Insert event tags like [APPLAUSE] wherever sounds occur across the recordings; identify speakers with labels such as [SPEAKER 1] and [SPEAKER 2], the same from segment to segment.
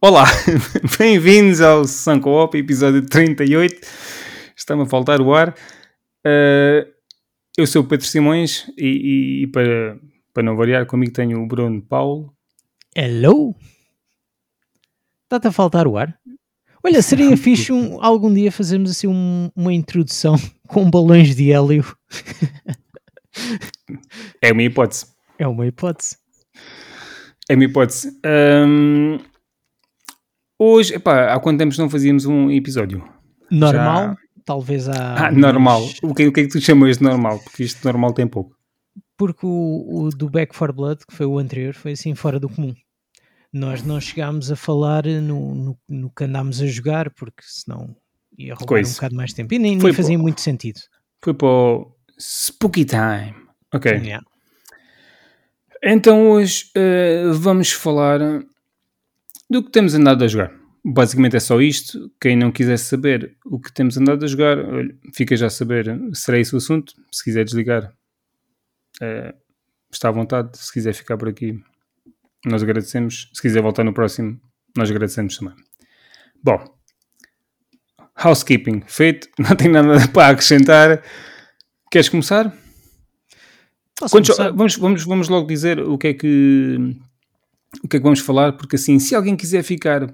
[SPEAKER 1] Olá, [LAUGHS] bem-vindos ao Sanco Op, episódio 38. Está-me a faltar o ar. Uh, eu sou o Pedro Simões e, e, para, para não variar, comigo tenho o Bruno Paulo.
[SPEAKER 2] Hello! Está-te a faltar o ar? Olha, seria fixe um, algum dia fazermos assim um, uma introdução [LAUGHS] com balões de hélio.
[SPEAKER 1] É uma hipótese.
[SPEAKER 2] É uma hipótese.
[SPEAKER 1] É uma hipótese. Um, hoje, epá, há quanto tempo não fazíamos um episódio?
[SPEAKER 2] Normal? Já... Talvez há.
[SPEAKER 1] Ah, normal. O que, o que é que tu chamas de normal? Porque isto normal tem pouco.
[SPEAKER 2] Porque o, o do Back for Blood, que foi o anterior, foi assim fora do comum. Nós não chegámos a falar no, no, no que andámos a jogar, porque senão ia roubar Coisa. um bocado mais tempo. E nem, nem fazia para, muito sentido.
[SPEAKER 1] Foi para o Spooky Time. Ok. Yeah. Então hoje uh, vamos falar do que temos andado a jogar. Basicamente é só isto. Quem não quiser saber o que temos andado a jogar, fica já a saber, será esse o assunto. Se quiser desligar, uh, está à vontade. Se quiser ficar por aqui, nós agradecemos. Se quiser voltar no próximo, nós agradecemos também. Bom, housekeeping feito, [LAUGHS] não tenho nada para acrescentar. Queres começar? Quantos, vamos, vamos, vamos logo dizer o que é que o que é que vamos falar, porque assim, se alguém quiser ficar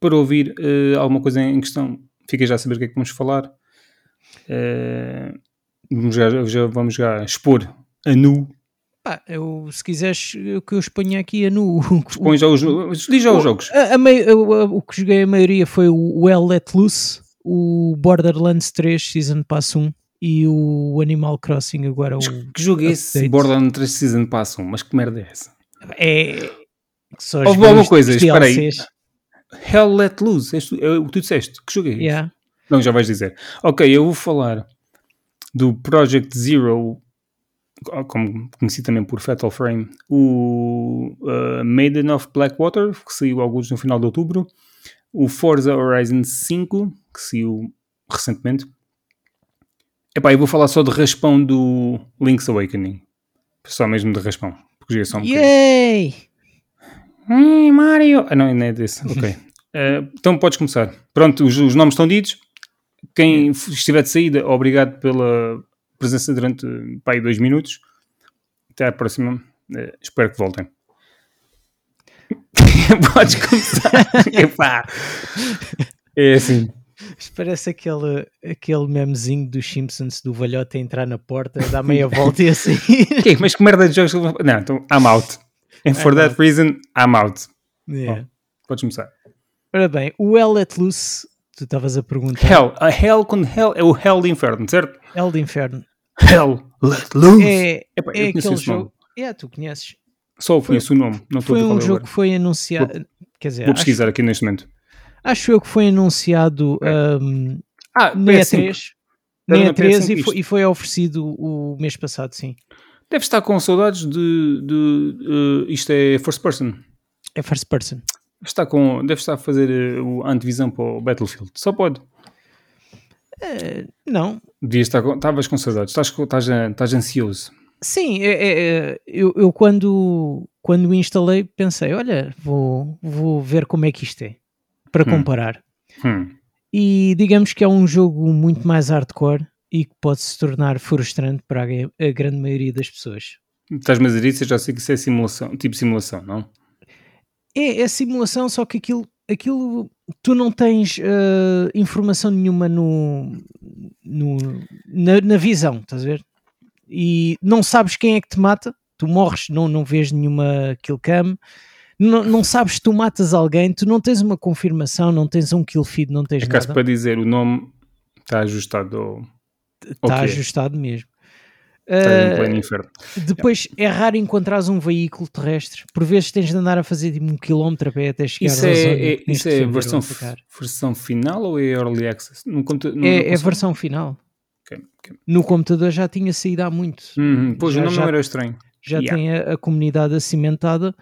[SPEAKER 1] para ouvir uh, alguma coisa em questão, fica já a saber o que é que vamos falar. Uh, vamos, já, já, vamos já expor a nu.
[SPEAKER 2] Pá, eu, se quiseres que eu exponha aqui a nu.
[SPEAKER 1] Expõe já os, diz já os jogos.
[SPEAKER 2] A, a, a, o que joguei a maioria foi o Well Let Loose, o Borderlands 3 Season Pass 1 e o Animal Crossing agora.
[SPEAKER 1] Mas o, que jogo é esse Borderlands 3 Season Pass 1? Mas que merda é essa?
[SPEAKER 2] É.
[SPEAKER 1] Houve alguma coisa, espera aí. Hell Let Loose, é o que tu disseste. Que jogo é?
[SPEAKER 2] Yeah.
[SPEAKER 1] Não, já vais dizer. Ok, eu vou falar do Project Zero, como conheci também por Fatal Frame, o uh, Maiden of Blackwater, que saiu alguns no final de outubro, o Forza Horizon 5, que saiu recentemente. Epá, eu vou falar só de raspão do Link's Awakening. Só mesmo de raspão. Porque já é só um
[SPEAKER 2] Yay!
[SPEAKER 1] Hum, Mario! Ah, não, não é desse. [LAUGHS] Ok. uh, então podes começar. Pronto, os, os, nomes estão ditos. Quem estiver de saída, obrigado pela presença durante pá, dois minutos. Até à próxima. Uh, espero que voltem. [LAUGHS] podes começar. [LAUGHS] Epá. É assim.
[SPEAKER 2] Isto parece aquele, aquele memezinho dos Simpsons do velhote a entrar na porta, dá meia volta e assim.
[SPEAKER 1] okay, mas que merda de jogos. Não, então I'm out. And for I'm that out. reason, I'm out. Yeah. podes começar.
[SPEAKER 2] Ora bem, o Hell Let Loose, tu estavas a perguntar.
[SPEAKER 1] Hell, a Hell com Hell é o Hell de Inferno, certo?
[SPEAKER 2] Hell de Inferno.
[SPEAKER 1] Hell Let Loose.
[SPEAKER 2] É, Epa, é aquele jogo. É, yeah, tu conheces.
[SPEAKER 1] Só conheço foi, o nome, não
[SPEAKER 2] Foi um jogo que foi anunciado.
[SPEAKER 1] Vou,
[SPEAKER 2] quer dizer,
[SPEAKER 1] vou pesquisar acho... aqui neste momento.
[SPEAKER 2] Acho eu que foi anunciado é. um, ah, na E3, na E3 e, foi, e foi oferecido o mês passado, sim.
[SPEAKER 1] Deve estar com saudades de. de uh, isto é first person.
[SPEAKER 2] É first person.
[SPEAKER 1] Deve estar, com, deve estar a fazer uh, o antivisão para o Battlefield. Só pode.
[SPEAKER 2] Uh, não.
[SPEAKER 1] Devias estar com, estavas com saudades. Estás, estás, estás ansioso.
[SPEAKER 2] Sim, é, é, é, eu, eu, quando, quando instalei pensei, olha, vou, vou ver como é que isto é para hum. comparar.
[SPEAKER 1] Hum.
[SPEAKER 2] E digamos que é um jogo muito mais hardcore e que pode se tornar frustrante para a, grande maioria das pessoas.
[SPEAKER 1] Estás-me a dizer isso, eu já sei que isso é simulação, tipo simulação, não?
[SPEAKER 2] É, é simulação, só que aquilo, aquilo tu não tens uh, informação nenhuma no, no na, na, visão, estás a ver? E não sabes quem é que te mata, tu morres, não, não vês nenhuma kill cam, não, não sabes se tu matas alguém, tu não tens uma confirmação, não tens um kill feed, não tens é
[SPEAKER 1] nada. para dizer, o nome está ajustado ao...
[SPEAKER 2] Está ajustado mesmo.
[SPEAKER 1] Está uh, inferno.
[SPEAKER 2] Depois é raro encontrares um veículo terrestre. Por vezes tens de andar a fazer tipo, um quilómetro a pé até chegar
[SPEAKER 1] isso é, zona é, Isso é versão, versão final ou é early access?
[SPEAKER 2] No, no, é, é versão final.
[SPEAKER 1] Okay, okay.
[SPEAKER 2] No computador já tinha saído há muito.
[SPEAKER 1] Uhum, pois já, o nome já, não era estranho.
[SPEAKER 2] Já yeah. tem a, a comunidade acimentada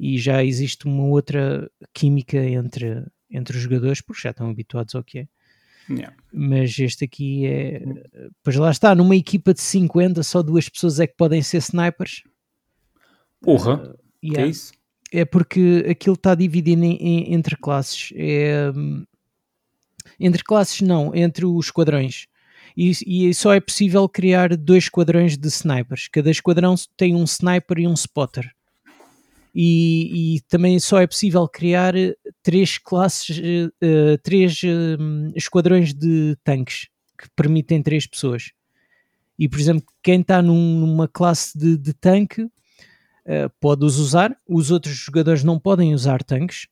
[SPEAKER 2] e já existe uma outra química entre, entre os jogadores, porque já estão habituados ao que é.
[SPEAKER 1] Yeah.
[SPEAKER 2] Mas este aqui é. Pois lá está, numa equipa de 50, só duas pessoas é que podem ser snipers.
[SPEAKER 1] Porra, uh, yeah. que é isso?
[SPEAKER 2] é porque aquilo está dividido em, em, entre classes. É, entre classes, não, entre os esquadrões. E, e, só é possível criar dois esquadrões de snipers. Cada esquadrão tem um sniper e um spotter. E, e também só é possível criar três classes, uh, três uh, esquadrões de tanques que permitem três pessoas. E, por exemplo, quem está num, numa classe de, de tanque uh, pode os usar, os outros jogadores não podem usar tanques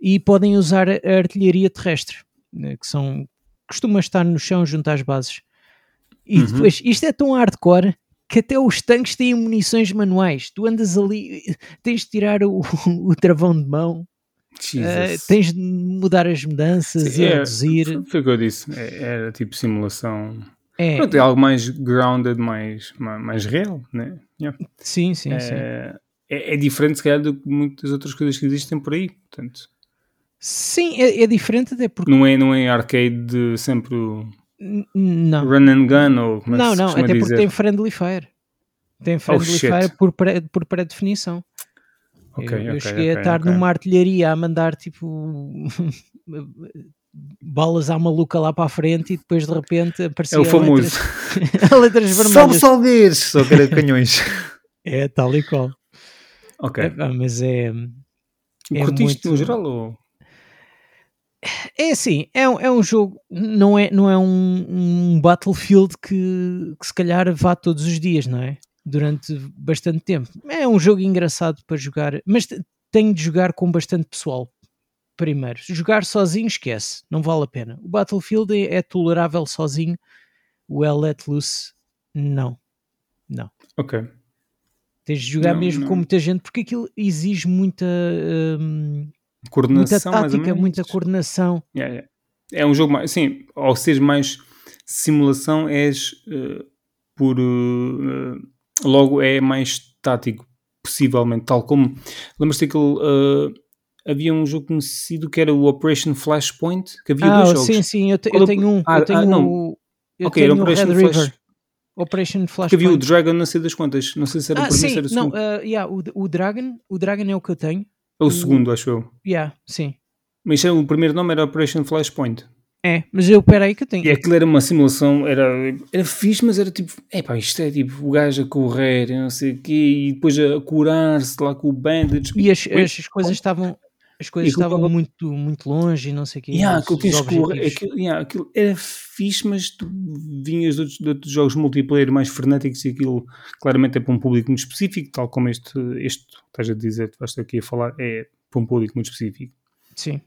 [SPEAKER 2] e podem usar a artilharia terrestre, né, que são costuma estar no chão junto às bases. E uhum. depois, isto é tão hardcore que até os tanques têm munições manuais. Tu andas ali, tens de tirar o, [LAUGHS] o travão de mão, uh, tens de mudar as mudanças Sim, e é, reduzir.
[SPEAKER 1] Foi o que eu disse, é, era tipo simulação é, Pronto, é algo mais grounded, mais, mais, real, né?
[SPEAKER 2] Yeah. Sim, sim,
[SPEAKER 1] é,
[SPEAKER 2] sim.
[SPEAKER 1] É, é, diferente, se calhar, do que muitas outras coisas que existem por aí, portanto...
[SPEAKER 2] Sim, é, é diferente até porque...
[SPEAKER 1] Não é, não é arcade de sempre
[SPEAKER 2] não.
[SPEAKER 1] run and gun, ou como
[SPEAKER 2] Não,
[SPEAKER 1] é
[SPEAKER 2] não, até
[SPEAKER 1] dizer?
[SPEAKER 2] porque tem friendly fire. Tem friendly oh, fire por, pré, por pré-definição.
[SPEAKER 1] Okay,
[SPEAKER 2] eu,
[SPEAKER 1] okay,
[SPEAKER 2] eu cheguei
[SPEAKER 1] okay,
[SPEAKER 2] a estar numa artilharia a mandar tipo [LAUGHS] balas à maluca lá para a frente e depois de repente apareceu
[SPEAKER 1] é o famoso
[SPEAKER 2] letras, [LAUGHS] letras vermelhas.
[SPEAKER 1] Salve salgueiros, só que era canhões. [LAUGHS]
[SPEAKER 2] é, tal e qual.
[SPEAKER 1] Ok.
[SPEAKER 2] É, mas é.
[SPEAKER 1] é Curtiste muito... no geral ou?
[SPEAKER 2] É assim, é, é um jogo, não é, não é um, um Battlefield que, que se calhar vá todos os dias, não é? Durante bastante tempo. É um jogo engraçado para jogar, mas tenho de jogar com bastante pessoal primeiro. Jogar sozinho, esquece, não vale a pena. O Battlefield é, é tolerável sozinho, o Hell Let Loose, não. Não.
[SPEAKER 1] Ok.
[SPEAKER 2] Tens de jogar não, mesmo não. com muita gente, porque aquilo exige muita. Hum,
[SPEAKER 1] coordenação,
[SPEAKER 2] muita tática, muita coordenação.
[SPEAKER 1] Yeah, yeah. É um jogo mais. Sim, ao ser mais simulação, és uh, por. Uh, logo é mais tático, possivelmente. Tal como. Lembras-te daquele. Uh, havia um jogo conhecido que era o Operation Flashpoint, que havia
[SPEAKER 2] ah,
[SPEAKER 1] dois jogos.
[SPEAKER 2] Sim, sim, eu, te, eu tenho um. Ah, eu tenho ah, não. Eu ok, tenho era Operation Red Flash... River. Operation Flashpoint.
[SPEAKER 1] Que havia o Dragon, não sei das quantas. Não sei se era
[SPEAKER 2] ah,
[SPEAKER 1] o primeiro
[SPEAKER 2] sim,
[SPEAKER 1] ou
[SPEAKER 2] o
[SPEAKER 1] segundo.
[SPEAKER 2] Não, uh, yeah, o, o, Dragon, o Dragon é o que eu tenho.
[SPEAKER 1] É o, segundo, acho eu.
[SPEAKER 2] Yeah, sim.
[SPEAKER 1] Mas o primeiro nome era Operation Flashpoint.
[SPEAKER 2] É, mas eu, peraí que eu tenho.
[SPEAKER 1] E aquilo era uma simulação, era, era fixe, mas era tipo, é pá, isto é tipo o gajo a correr, não sei o quê, e depois a curar-se lá com o bandage.
[SPEAKER 2] E as, as coisas estavam, as coisas estavam eu... muito, muito longe e não sei o quê.
[SPEAKER 1] Yeah, aquilo, tens aquilo, yeah, aquilo era fixe, mas tu vinhas de outros, de outros, jogos multiplayer mais frenéticos e aquilo claramente é para um público muito específico, tal como este, este estás a dizer, vais aqui a falar, é para um público muito específico.
[SPEAKER 2] Sim.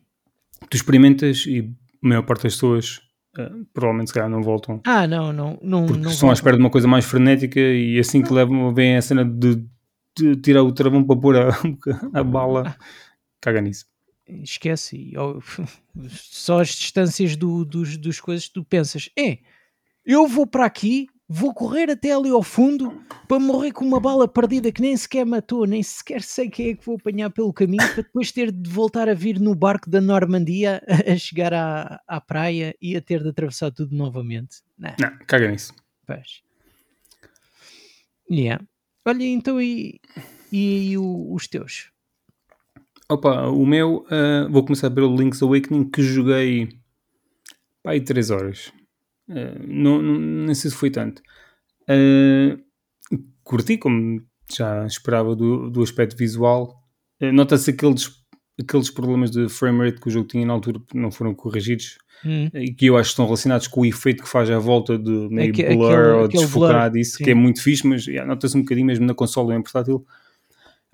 [SPEAKER 1] Tu experimentas e a maior parte das pessoas uh, provavelmente se calhar não voltam.
[SPEAKER 2] Ah, não, não. não
[SPEAKER 1] porque
[SPEAKER 2] não
[SPEAKER 1] estão à espera de uma coisa mais frenética e assim que levam, vem a cena de, de tirar o travão para pôr a, [LAUGHS] a bala. [LAUGHS] Caga nisso.
[SPEAKER 2] Esquece. [LAUGHS] Só as distâncias do, dos, dos coisas tu pensas, é, eu vou para aqui, vou correr até ali ao fundo para morrer com uma bala perdida que nem sequer matou, nem sequer sei quem é que vou apanhar pelo caminho para depois ter de voltar a vir no barco da Normandia [LAUGHS] a chegar à, à praia e a ter de atravessar tudo novamente. Não,
[SPEAKER 1] Não caga nisso.
[SPEAKER 2] Pois. Yeah. Olha, então e, e, e os teus?
[SPEAKER 1] Opa, o meu, uh, vou começar pelo Link's Awakening que joguei pá, aí 3 horas. Uh, não, não, sei se foi tanto. Uh, curti, como já esperava do, do aspecto visual. Nota-se aqueles, aqueles problemas de frame rate que o jogo tinha na altura não foram corrigidos. Hum. E que eu acho que estão relacionados com o efeito que faz à volta de meio Aque, blur aquele, ou desfocado, isso sim. que é muito fixe, mas yeah, nota-se um bocadinho mesmo na console em portátil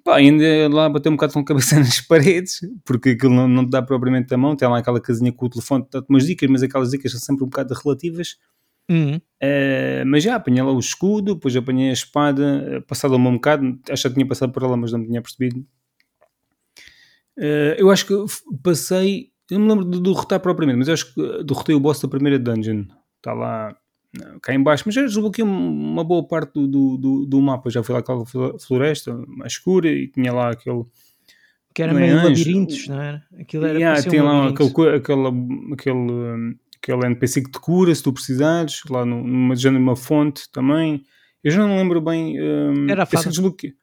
[SPEAKER 1] Pá, ainda lá bateu um bocado com a cabeça [LAUGHS] nas paredes, porque aquilo não, não te dá propriamente a mão, tem lá aquela casinha com o telefone, dá-te umas dicas, mas aquelas dicas são sempre um bocado relativas.
[SPEAKER 2] Uhum.
[SPEAKER 1] Uh, mas já apanhei lá o escudo, depois apanhei a espada, passado um bocado, acho que tinha passado por ela, mas não me tinha percebido. Uh, eu acho que passei, eu me lembro de derrotar propriamente, mas eu acho que derrotei o boss da primeira dungeon. Está lá cá em baixo, mas já desbloqueei uma boa parte do, do, do, do mapa. Já fui lá aquela floresta mais escura e tinha lá aquele.
[SPEAKER 2] Que era meio anjo. labirintos, não era? Aquilo era
[SPEAKER 1] yeah, tinha um lá aquele, aquele, aquele, aquele NPC que te cura se tu precisares, lá numa, numa fonte também. Eu já não lembro bem. Um,
[SPEAKER 2] era a fada.
[SPEAKER 1] Desbloqueei.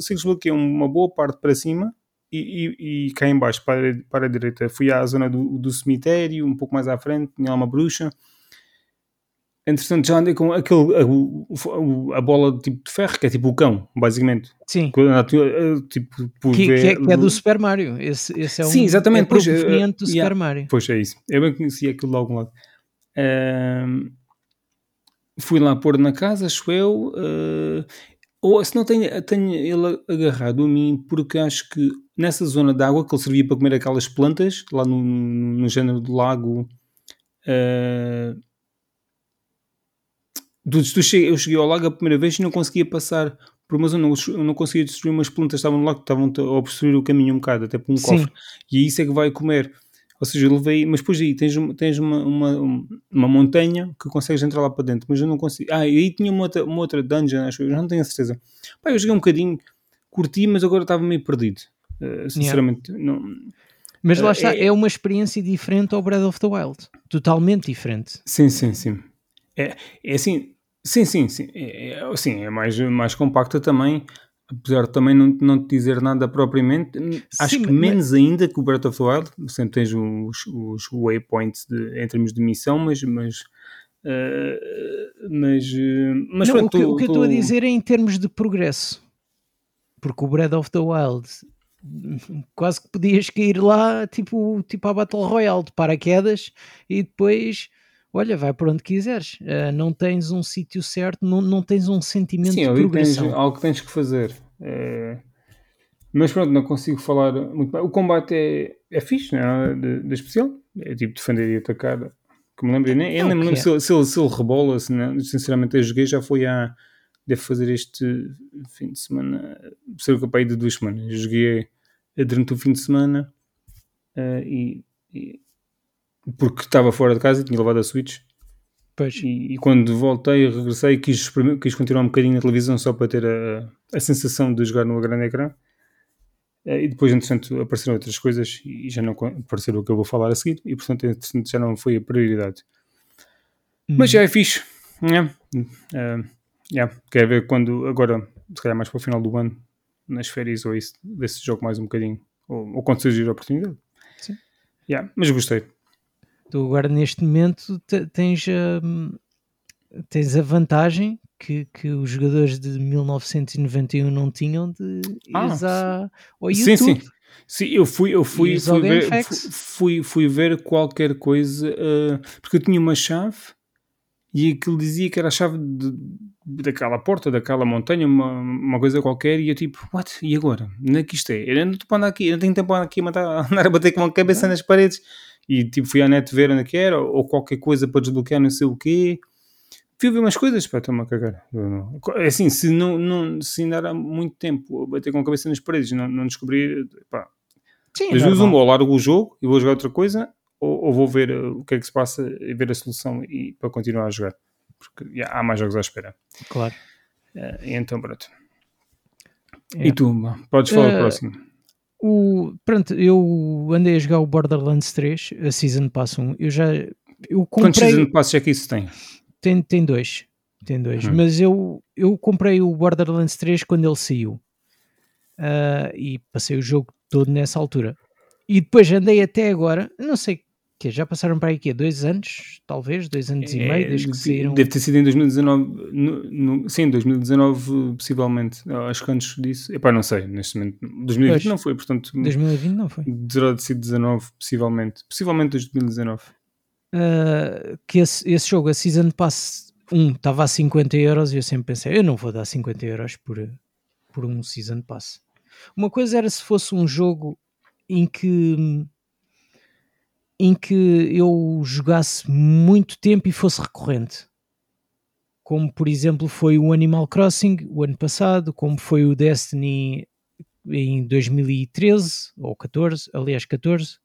[SPEAKER 1] se desbloqueei uma boa parte para cima e, e, e cá em baixo para, para a direita fui à zona do, do cemitério, um pouco mais à frente, tinha lá uma bruxa. Entretanto, já andei com aquele, a, a, bola tipo de ferro, que é tipo o cão, basicamente.
[SPEAKER 2] Sim.
[SPEAKER 1] Tipo,
[SPEAKER 2] que, ver... que, é, que, é, do Super Mario. Esse, esse é um,
[SPEAKER 1] Sim, exatamente.
[SPEAKER 2] É pois, do yeah, Super Mario.
[SPEAKER 1] Pois é isso. Eu bem conhecia aquilo de algum lado. Uh, fui lá pôr na casa, acho eu. Uh, ou se não tenho, tenho ele agarrado a mim, porque acho que nessa zona de água que ele servia para comer aquelas plantas, lá no, no género do lago. Uh, eu cheguei ao lago a primeira vez e não conseguia passar por uma zona, não, não conseguia destruir umas plantas estavam no lago, estavam a obstruir o caminho um bocado, até por um Sim. cofre. E aí isso é que vai comer. Ou seja, eu levei, mas depois aí tens, tens uma, uma, uma montanha que consegues entrar lá para dentro, mas eu não consigo. Ah, e aí tinha uma outra, uma outra dungeon, acho eu, já não tenho a certeza. Pá, eu joguei um bocadinho, curti, mas agora estava meio perdido. Uh, sinceramente, yeah. não.
[SPEAKER 2] Mas lá uh, está, é, é, uma experiência diferente ao Breath of the Wild. Totalmente diferente.
[SPEAKER 1] Sim, sim, sim. É, é assim, sim, sim, sim. É, é, sim, é mais, mais compacta também apesar de também não, não te dizer nada propriamente, acho que menos mas... ainda que o Breath of the Wild, sempre tens os, os waypoints de, em termos de missão, mas. mas uh, mas, eh, mas
[SPEAKER 2] não, pronto, o que, o que eu estou a dizer é em termos de progresso, porque o Breath of the Wild quase que podias cair lá tipo, tipo a Battle Royale de paraquedas e depois olha, vai por onde quiseres. Uh, não tens um sítio certo, não, não tens um sentimento Sim, de progressão.
[SPEAKER 1] Tens algo que tens que fazer. É... Mas pronto, não consigo falar muito bem. O combate é, é fixe, não é? De, de especial. É tipo defender e atacar. Que me lembro, nem, eu nem me lembro se, se, ele, se ele rebola. Se não, sinceramente, eu joguei já foi há. Deve fazer este fim de semana. Cerca para aí de duas semanas. Eu joguei durante o fim de semana uh, e, e porque estava fora de casa e tinha levado a Switch. E, e quando voltei, regressei, quis, quis continuar um bocadinho na televisão só para ter a, a sensação de jogar no grande ecrã. Eh, e depois, entretanto, apareceram outras coisas e já não apareceram o que eu vou falar a seguir, e portanto, já não foi a prioridade. Hum. Mas já é fixe. Yeah. Uh, yeah. Quer ver quando, agora, se calhar mais para o final do ano, nas férias ou isso, ver se jogo mais um bocadinho, ou, ou quando surgir a oportunidade.
[SPEAKER 2] Sim.
[SPEAKER 1] Yeah. Mas gostei.
[SPEAKER 2] Tu agora neste momento tens, uh, tens a vantagem que, que os jogadores de 1991 não tinham de ir ah, ao YouTube. Sim, sim.
[SPEAKER 1] Sim, eu fui, eu fui, fui ver, fui, fui ver qualquer coisa, uh, porque eu tinha uma chave e aquilo dizia que era a chave de, daquela porta, daquela montanha, uma, uma coisa qualquer, e eu tipo, what? E agora? Onde é que isto é? Eu não estou para andar aqui, eu não tenho tempo para andar aqui a, [LAUGHS] andar a bater com a cabeça nas paredes e tipo fui à net ver onde é que era, ou qualquer coisa para desbloquear não sei o quê. Fui ver umas coisas, para tomar cagar. É assim, se não, não se ainda há muito tempo bater com a cabeça nas paredes, não, não descobrir, pá. Sim, das duas, uma, ou largo o jogo e vou jogar outra coisa, ou, ou, vou ver uh, o que é que se passa e ver a solução e, para continuar a jogar. Porque já, há mais jogos à espera.
[SPEAKER 2] Claro.
[SPEAKER 1] Uh, então, pronto. E tu, podes falar uh, o próximo.
[SPEAKER 2] O, pronto, eu andei a jogar o Borderlands 3, a Season Pass 1. Eu já. Eu comprei,
[SPEAKER 1] Quantos Season Passes é que isso tem?
[SPEAKER 2] Tem, tem dois. Tem dois. Uhum. Mas eu, eu comprei o Borderlands 3 quando ele saiu. Uh, e passei o jogo todo nessa altura. E depois andei até agora, não sei que já passaram para aí que dois anos, talvez, dois anos é, e meio, desde que saíram.
[SPEAKER 1] Deve ter sido em 2019, no, no, sim, 2019 possivelmente, acho que antes disso, epá, não sei, neste momento, 2020 pois, não foi, portanto,
[SPEAKER 2] 2020 não foi.
[SPEAKER 1] Terá sido 19, possivelmente, possivelmente 2019.
[SPEAKER 2] Uh, que esse, esse jogo, a Season Pass 1, estava a 50 euros e eu sempre pensei, eu não vou dar 50 euros por, por um Season Pass. Uma coisa era se fosse um jogo em que em que eu jogasse muito tempo e fosse recorrente. Como, por exemplo, foi o Animal Crossing o ano passado, como foi o Destiny em 2013 ou 14, aliás 14.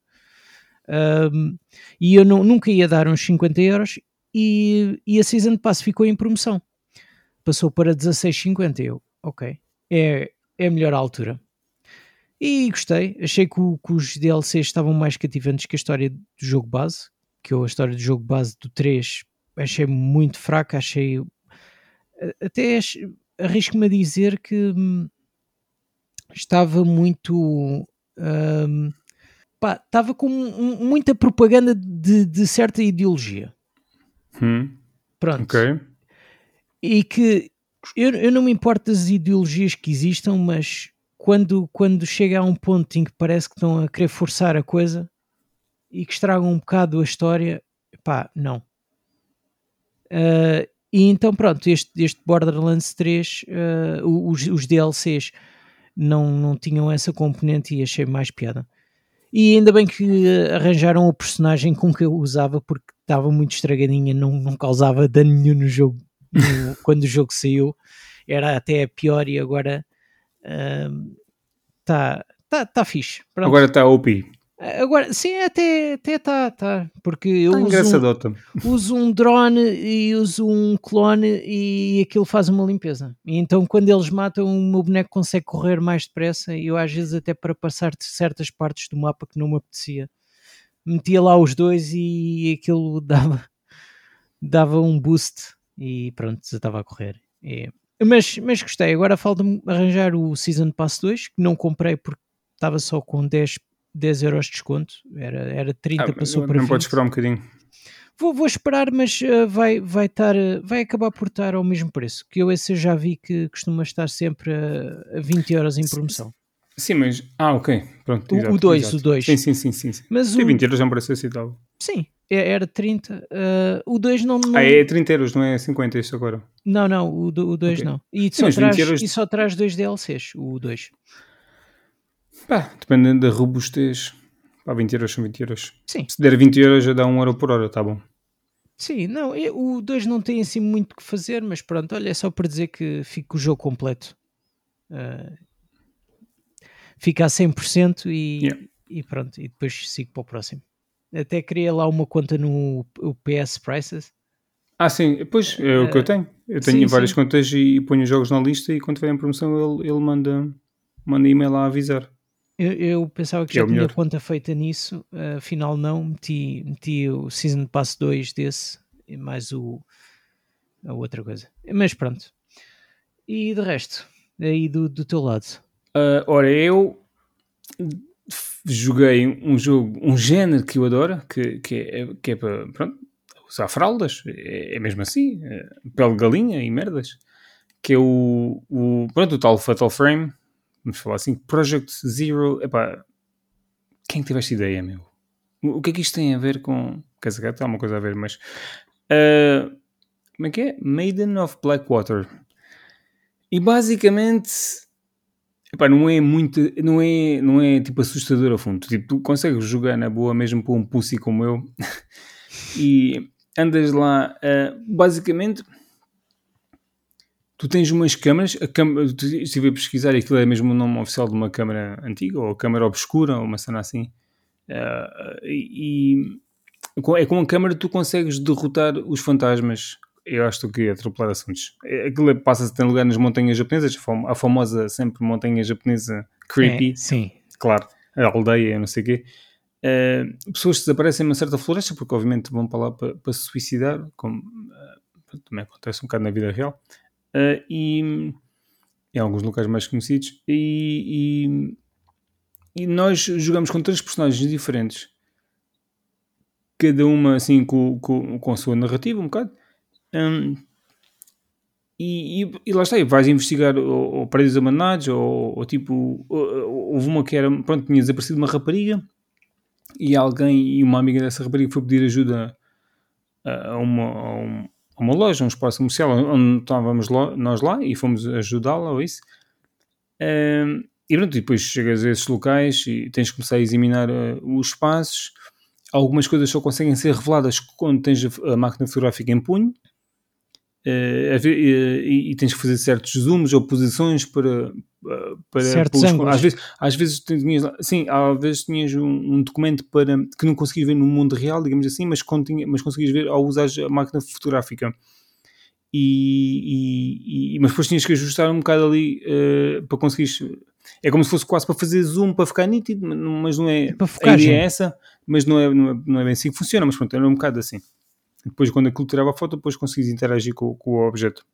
[SPEAKER 2] Um, e eu não, nunca ia dar uns 50 euros e, e a Season Pass ficou em promoção. Passou para 16,50. Eu, ok, é, é a melhor altura. E gostei, achei que, o, que, os DLCs estavam mais cativantes que a história do jogo base, que eu a história do jogo base do 3 achei muito fraca, achei até arrisco-me a dizer que hum, estava muito. hum, pá, estava com muita propaganda de, de certa ideologia.
[SPEAKER 1] Hum,
[SPEAKER 2] Pronto.
[SPEAKER 1] ok.
[SPEAKER 2] E que eu, eu não me importo das ideologias que existam, mas quando, quando chega a um ponto em que parece que estão a querer forçar a coisa e que estragam um bocado a história, pá, não. Ah, e então, pronto, este, este Borderlands 3, ah, os, os DLCs não, não tinham essa componente e achei mais piada. E ainda bem que arranjaram o personagem com que eu usava porque estava muito estragadinha, não, não causava dano nenhum no jogo no- [LAUGHS] quando o jogo saiu. Era até pior e agora está tá, tá fixe. Pronto.
[SPEAKER 1] Agora está OP.
[SPEAKER 2] Agora, sim, até está, tá, tá, porque eu
[SPEAKER 1] Está
[SPEAKER 2] uso um, uso um drone e uso um clone e aquilo faz uma limpeza. E então, quando eles matam, o meu boneco consegue correr mais depressa e eu, às vezes, até para passar de certas partes do mapa que não me apetecia, metia lá os dois e aquilo [LAUGHS] dava, dava um boost e pronto, já estava a correr. E- mas, mas gostei. Agora falta-me arranjar o Season Pass 2, que não comprei porque estava só com 10, 10 euros de desconto. Era, era 30,
[SPEAKER 1] Ah,
[SPEAKER 2] passou
[SPEAKER 1] não
[SPEAKER 2] para 20.
[SPEAKER 1] podes esperar um bocadinho.
[SPEAKER 2] Vou, vou esperar, mas uh, vai, vai, estar, uh, vai acabar por estar ao mesmo preço. Que eu esse eu já vi que costuma estar sempre a, a 20 euros em promoção.
[SPEAKER 1] Sim, mas. Ah, ok. Pronto.
[SPEAKER 2] O-
[SPEAKER 1] exato,
[SPEAKER 2] o dois,
[SPEAKER 1] exato.
[SPEAKER 2] o dois.
[SPEAKER 1] Sim, sim, sim. sim, sim.
[SPEAKER 2] Mas
[SPEAKER 1] Sim,
[SPEAKER 2] o,
[SPEAKER 1] 20 euros já me parece aceitável.
[SPEAKER 2] sim, é- era 30. uh, o 2 não, não,
[SPEAKER 1] Ah, é 30 euros, não é 50 isto agora.
[SPEAKER 2] não, não, o 2
[SPEAKER 1] Ok.
[SPEAKER 2] não. E só,
[SPEAKER 1] mas 20
[SPEAKER 2] traz,
[SPEAKER 1] euros-
[SPEAKER 2] e só traz dois DLCs, o 2.
[SPEAKER 1] Pá, dependendo da robustez. Pá, 20 euros são 20 euros.
[SPEAKER 2] Sim,
[SPEAKER 1] Se der 20 euros já dá 1 euro por hora, tá bom.
[SPEAKER 2] sim, não, é- o 2 não tem assim muito o que fazer, mas pronto, olha, é só para dizer que fica o jogo completo. Uh, fica a 100% e,
[SPEAKER 1] Yeah.
[SPEAKER 2] e pronto, e depois sigo para o próximo. Até criei lá uma conta no o PS Prices.
[SPEAKER 1] Ah, sim, pois é o que eu
[SPEAKER 2] Eh,
[SPEAKER 1] tenho. Eu tenho
[SPEAKER 2] sim,
[SPEAKER 1] várias
[SPEAKER 2] sim.
[SPEAKER 1] contas e ponho os jogos na lista e quando tiver em promoção ele, ele manda, manda e-mail a avisar.
[SPEAKER 2] Eu, eu pensava que
[SPEAKER 1] Que é
[SPEAKER 2] já
[SPEAKER 1] o
[SPEAKER 2] tinha
[SPEAKER 1] melhor.
[SPEAKER 2] conta feita nisso, uh, afinal não, meti, meti o Season Pass 2 desse e mais o, a outra coisa. Mas pronto. E de resto, aí do, do teu lado.
[SPEAKER 1] Ah, ora, eu joguei um jogo, um género que eu adoro, que, que, é, que é para pronto, usar fraldas, é, é mesmo assim, é, pele de galinha e merdas, que é o, o, pronto, o tal Fatal Frame, vamos falar assim, Project Zero, epá, quem teve esta ideia, meu? O que é que isto tem a ver com, dizer, tem alguma coisa a ver, mas ah, como é que é? Maiden of Blackwater. E basicamente Epá, não é muito, não é, não é tipo assustador a fundo. Tipo, tu consegues jogar na boa mesmo para um pussy como eu [LAUGHS] e andas lá, ah, basicamente tu tens umas câmaras, a câmara, estive a pesquisar aquilo é mesmo o nome oficial de uma câmara antiga, ou câmara obscura, ou uma cena assim. Ah, e é com a câmara tu consegues derrotar os fantasmas. Eu acho que a atropelar assuntos. É- Aquilo é- passa-se a ter lugar nas montanhas japonesas, a fam- a famosa sempre montanha japonesa creepy
[SPEAKER 2] É, sim.
[SPEAKER 1] claro, a aldeia, não sei o quê. Eh, pessoas que desaparecem numa certa floresta porque obviamente vão para lá para, para se suicidar, como eh, também acontece um bocado na vida real, Eh, e em alguns locais mais conhecidos. E, e, e nós jogamos com três personagens diferentes, cada uma assim com, com, com a sua narrativa, um bocado. Hum, e, e, e lá está, vais investigar ou, ou prédios abandonados, ou, ou tipo, ou- ou- houve uma que era, pronto, tinha desaparecido uma rapariga e alguém, e uma amiga dessa rapariga foi pedir ajuda a, a uma, a, um- a uma loja, um espaço comercial onde estávamos nós lá e fomos ajudá-la ou isso. Hum, e pronto, depois chegas a esses locais e tens que começar a examinar eh, os espaços. Algumas coisas só conseguem ser reveladas quando tens a máquina fotográfica em punho. A ver- eh, e, e tens que fazer certos zooms ou posições para, eh, para
[SPEAKER 2] Certos
[SPEAKER 1] pelos-
[SPEAKER 2] ângulos.
[SPEAKER 1] às vezes às vezes tinhas sim às vezes tinhas um, um documento para que não conseguias ver no mundo real digamos assim mas, quando tinha- mas conseguias ver ao usar a máquina fotográfica e, e- e- mas depois tinhas que ajustar um bocado ali eh, para conseguires é como se fosse quase para fazer zoom para ficar nítido mas não é
[SPEAKER 2] Para
[SPEAKER 1] a
[SPEAKER 2] focagem.
[SPEAKER 1] ideia é essa mas não é, não é, não é bem assim que funciona mas pronto era um bocado assim depois quando aquilo tirava a foto depois conseguis interagir com, com o objeto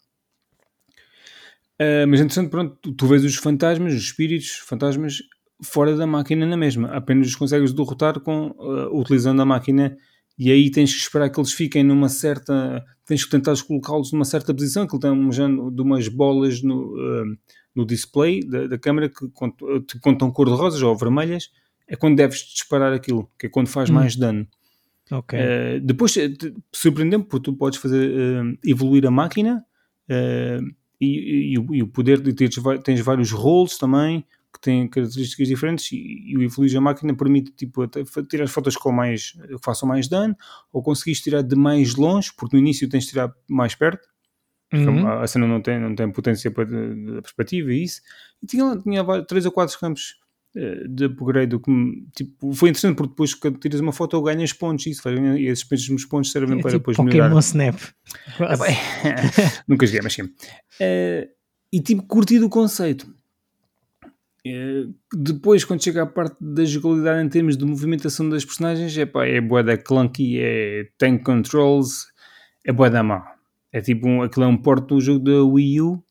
[SPEAKER 1] Uh, mas entretanto, pronto, tu, vês os fantasmas, os espíritos, fantasmas fora da máquina na mesma, apenas os consegues derrotar com, uh, utilizando a máquina e aí tens que esperar que eles fiquem numa certa. Tens que tentar colocá-los numa certa posição, que ele tem um género de umas bolas no, uh, no display da, da câmera que estão cor-de-rosas ou vermelhas, é quando deves disparar aquilo, que é quando faz hum. mais dano.
[SPEAKER 2] Okay. Uh,
[SPEAKER 1] depois surpreendeu-me porque tu podes fazer uh, evoluir a máquina uh, e, e, e, o poder de ter, tens vários roles também que têm características diferentes e, e o evoluir a máquina permite tipo, tirar fotos com mais, que façam mais dano ou conseguires tirar de mais longe, porque no início tens de tirar mais perto. Uhum. A cena não tem, não tem potência para de, perspectiva e isso. E tinha, tinha 3 ou 4 campos eh, de upgrade que tipo, foi interessante porque depois que tiras uma foto ganhas pontos isso, e esses mesmos pontos servem é para tipo depois
[SPEAKER 2] Pokémon melhorar. Snap. [LAUGHS]
[SPEAKER 1] Nunca joguei, mas sim. Uh, e tipo, curtido o conceito. Eh, depois, quando chega à parte da jogabilidade em termos de movimentação das personagens, é pá, é boa da clunky, é tank controls, é boa da má. É tipo, um, aquilo é um porto do jogo da Wii U,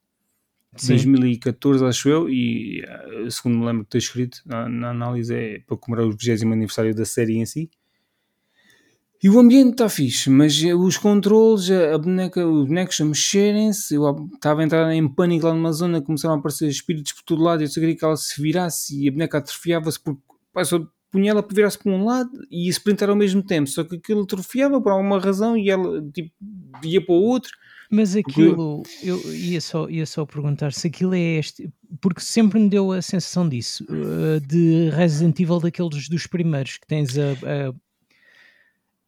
[SPEAKER 1] de 2014, acho eu, e eh, segundo me lembro de ter escrito na, na análise, é para comemorar o 20 aniversário da série em si. E o ambiente está fixe, mas os controles, a boneca, os bonecos a mexerem-se, eu estava a entrar em pânico lá numa zona, começaram a aparecer espíritos por todo lado, eu só queria que ela se virasse e a boneca atrofiava-se porque só punha ela para virar-se para um lado e ia sprintar ao mesmo tempo, só que aquilo atrofiava por alguma razão e ela tipo, ia para o outro.
[SPEAKER 2] Mas aquilo, eu ia só, ia só perguntar se aquilo é este, porque sempre me deu a sensação disso, uh, de Resident Evil daqueles dos primeiros, que tens a,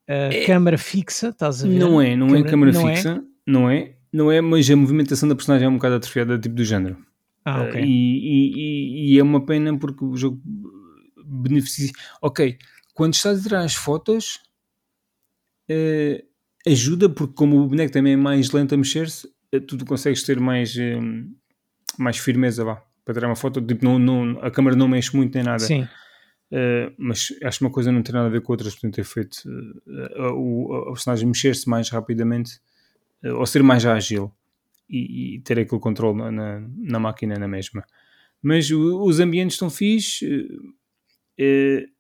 [SPEAKER 2] a é, câmara fixa, estás a ver?
[SPEAKER 1] Não é, não é câmara, é câmara não fixa, é? não é, não é, mas a movimentação da personagem é um bocado atrofiada, tipo do género.
[SPEAKER 2] Ah, ok.
[SPEAKER 1] Uh, e, e, e, é uma pena porque o jogo beneficia. Ok, quando estás a tirar as fotos, uh, ajuda porque, como o boneco também é mais lento a mexer-se, uh, tu consegues ter mais, mais firmeza vá, para tirar uma foto. Tipo, não, não, a câmera não mexe muito nem nada.
[SPEAKER 2] Sim.
[SPEAKER 1] Uh, mas acho que uma coisa não tem nada a ver com outra, portanto ter feito uh, o, o, personagem mexer-se mais rapidamente uh, ou ser mais ágil e, e ter aquele controle na, na, na, máquina na mesma. Mas os ambientes estão fixe,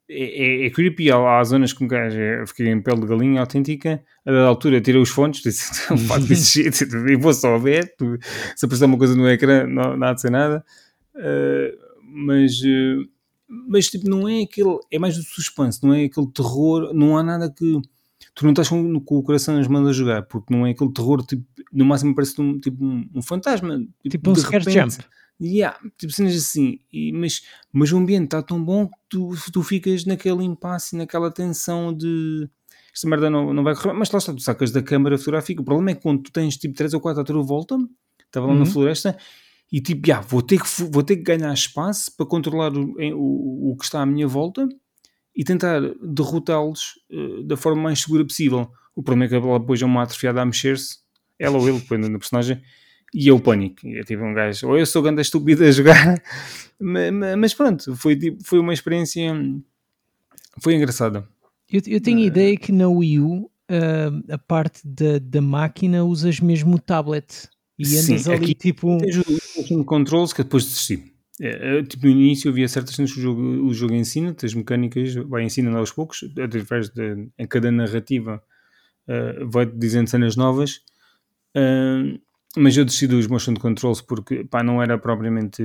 [SPEAKER 1] é, é, é, creepy, há, há zonas que um gajo fiquei em pele de galinha autêntica, a dada altura tirei os fones, disse, não isso e vou só ver, se aparecer uma coisa no ecrã não, não há de ser nada, mas mas tipo, não é aquele, é mais do suspense, não é aquele terror, não há nada que tu não estás com, com o coração nas mãos a jogar, porque não é aquele terror, tipo, no máximo parece um, tipo um, um fantasma,
[SPEAKER 2] tipo, tipo um scare jump.
[SPEAKER 1] Yeah, tipo cenas assim, e, mas, mas o ambiente está tão bom que tu, tu ficas naquele impasse, naquela tensão de esta merda não, não vai correr, mas lá está, tu sacas da câmara fotográfica. O problema é que quando tu tens tipo 3 ou 4 à tua volta, estava lá uhum. na floresta, e tipo, yeah, vou, ter que, vou ter que ganhar espaço para controlar o, o, o que está à minha volta e tentar derrotá-los uh, da forma mais segura possível. O problema é que ela depois é uma atrofiada a mexer-se, ela ou ele, dependendo da personagem, e é o pânico. Eu tive um gajo, ou eu sou grande estúpido a jogar, [LAUGHS] mas, mas, pronto, foi, tipo, foi uma experiência, foi engraçada.
[SPEAKER 2] Eu, eu tenho a uh, ideia que na Wii U uh, a parte da, da máquina usas mesmo o tablet. E andas Sim, ali aqui tipo.
[SPEAKER 1] Tens o controls que depois desisti. É, é, tipo, no início havia certas coisas que o jogo, o jogo ensina, as mecânicas, vai ensinando aos poucos, através de em cada narrativa uh, vai dizendo cenas novas. Uh, mas eu decidi os motion controls porque pá, não era propriamente.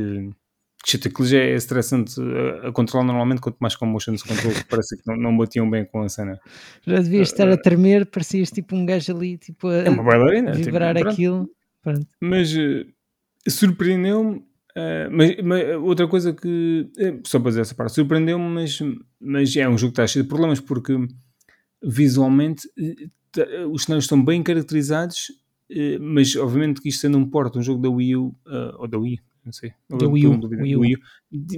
[SPEAKER 1] Shit, aquilo já é estressante a, a controlar normalmente, quanto mais com motion controls, parece que não, não batiam bem com a cena.
[SPEAKER 2] Já devias estar a tremer, parecias tipo um gajo ali, tipo a é uma bailarina, tipo, vibrar tipo, aquilo. Pronto.
[SPEAKER 1] Mas uh, surpreendeu-me. Uh, mas, mas, outra coisa que. Só para dizer essa parte, surpreendeu-me, mas, mas é um jogo que está cheio de problemas porque visualmente os cenários estão bem caracterizados, mas obviamente que isto sendo um porto, um jogo da Wii U, ou da Wii, não sei,
[SPEAKER 2] da Wii U, Wii U.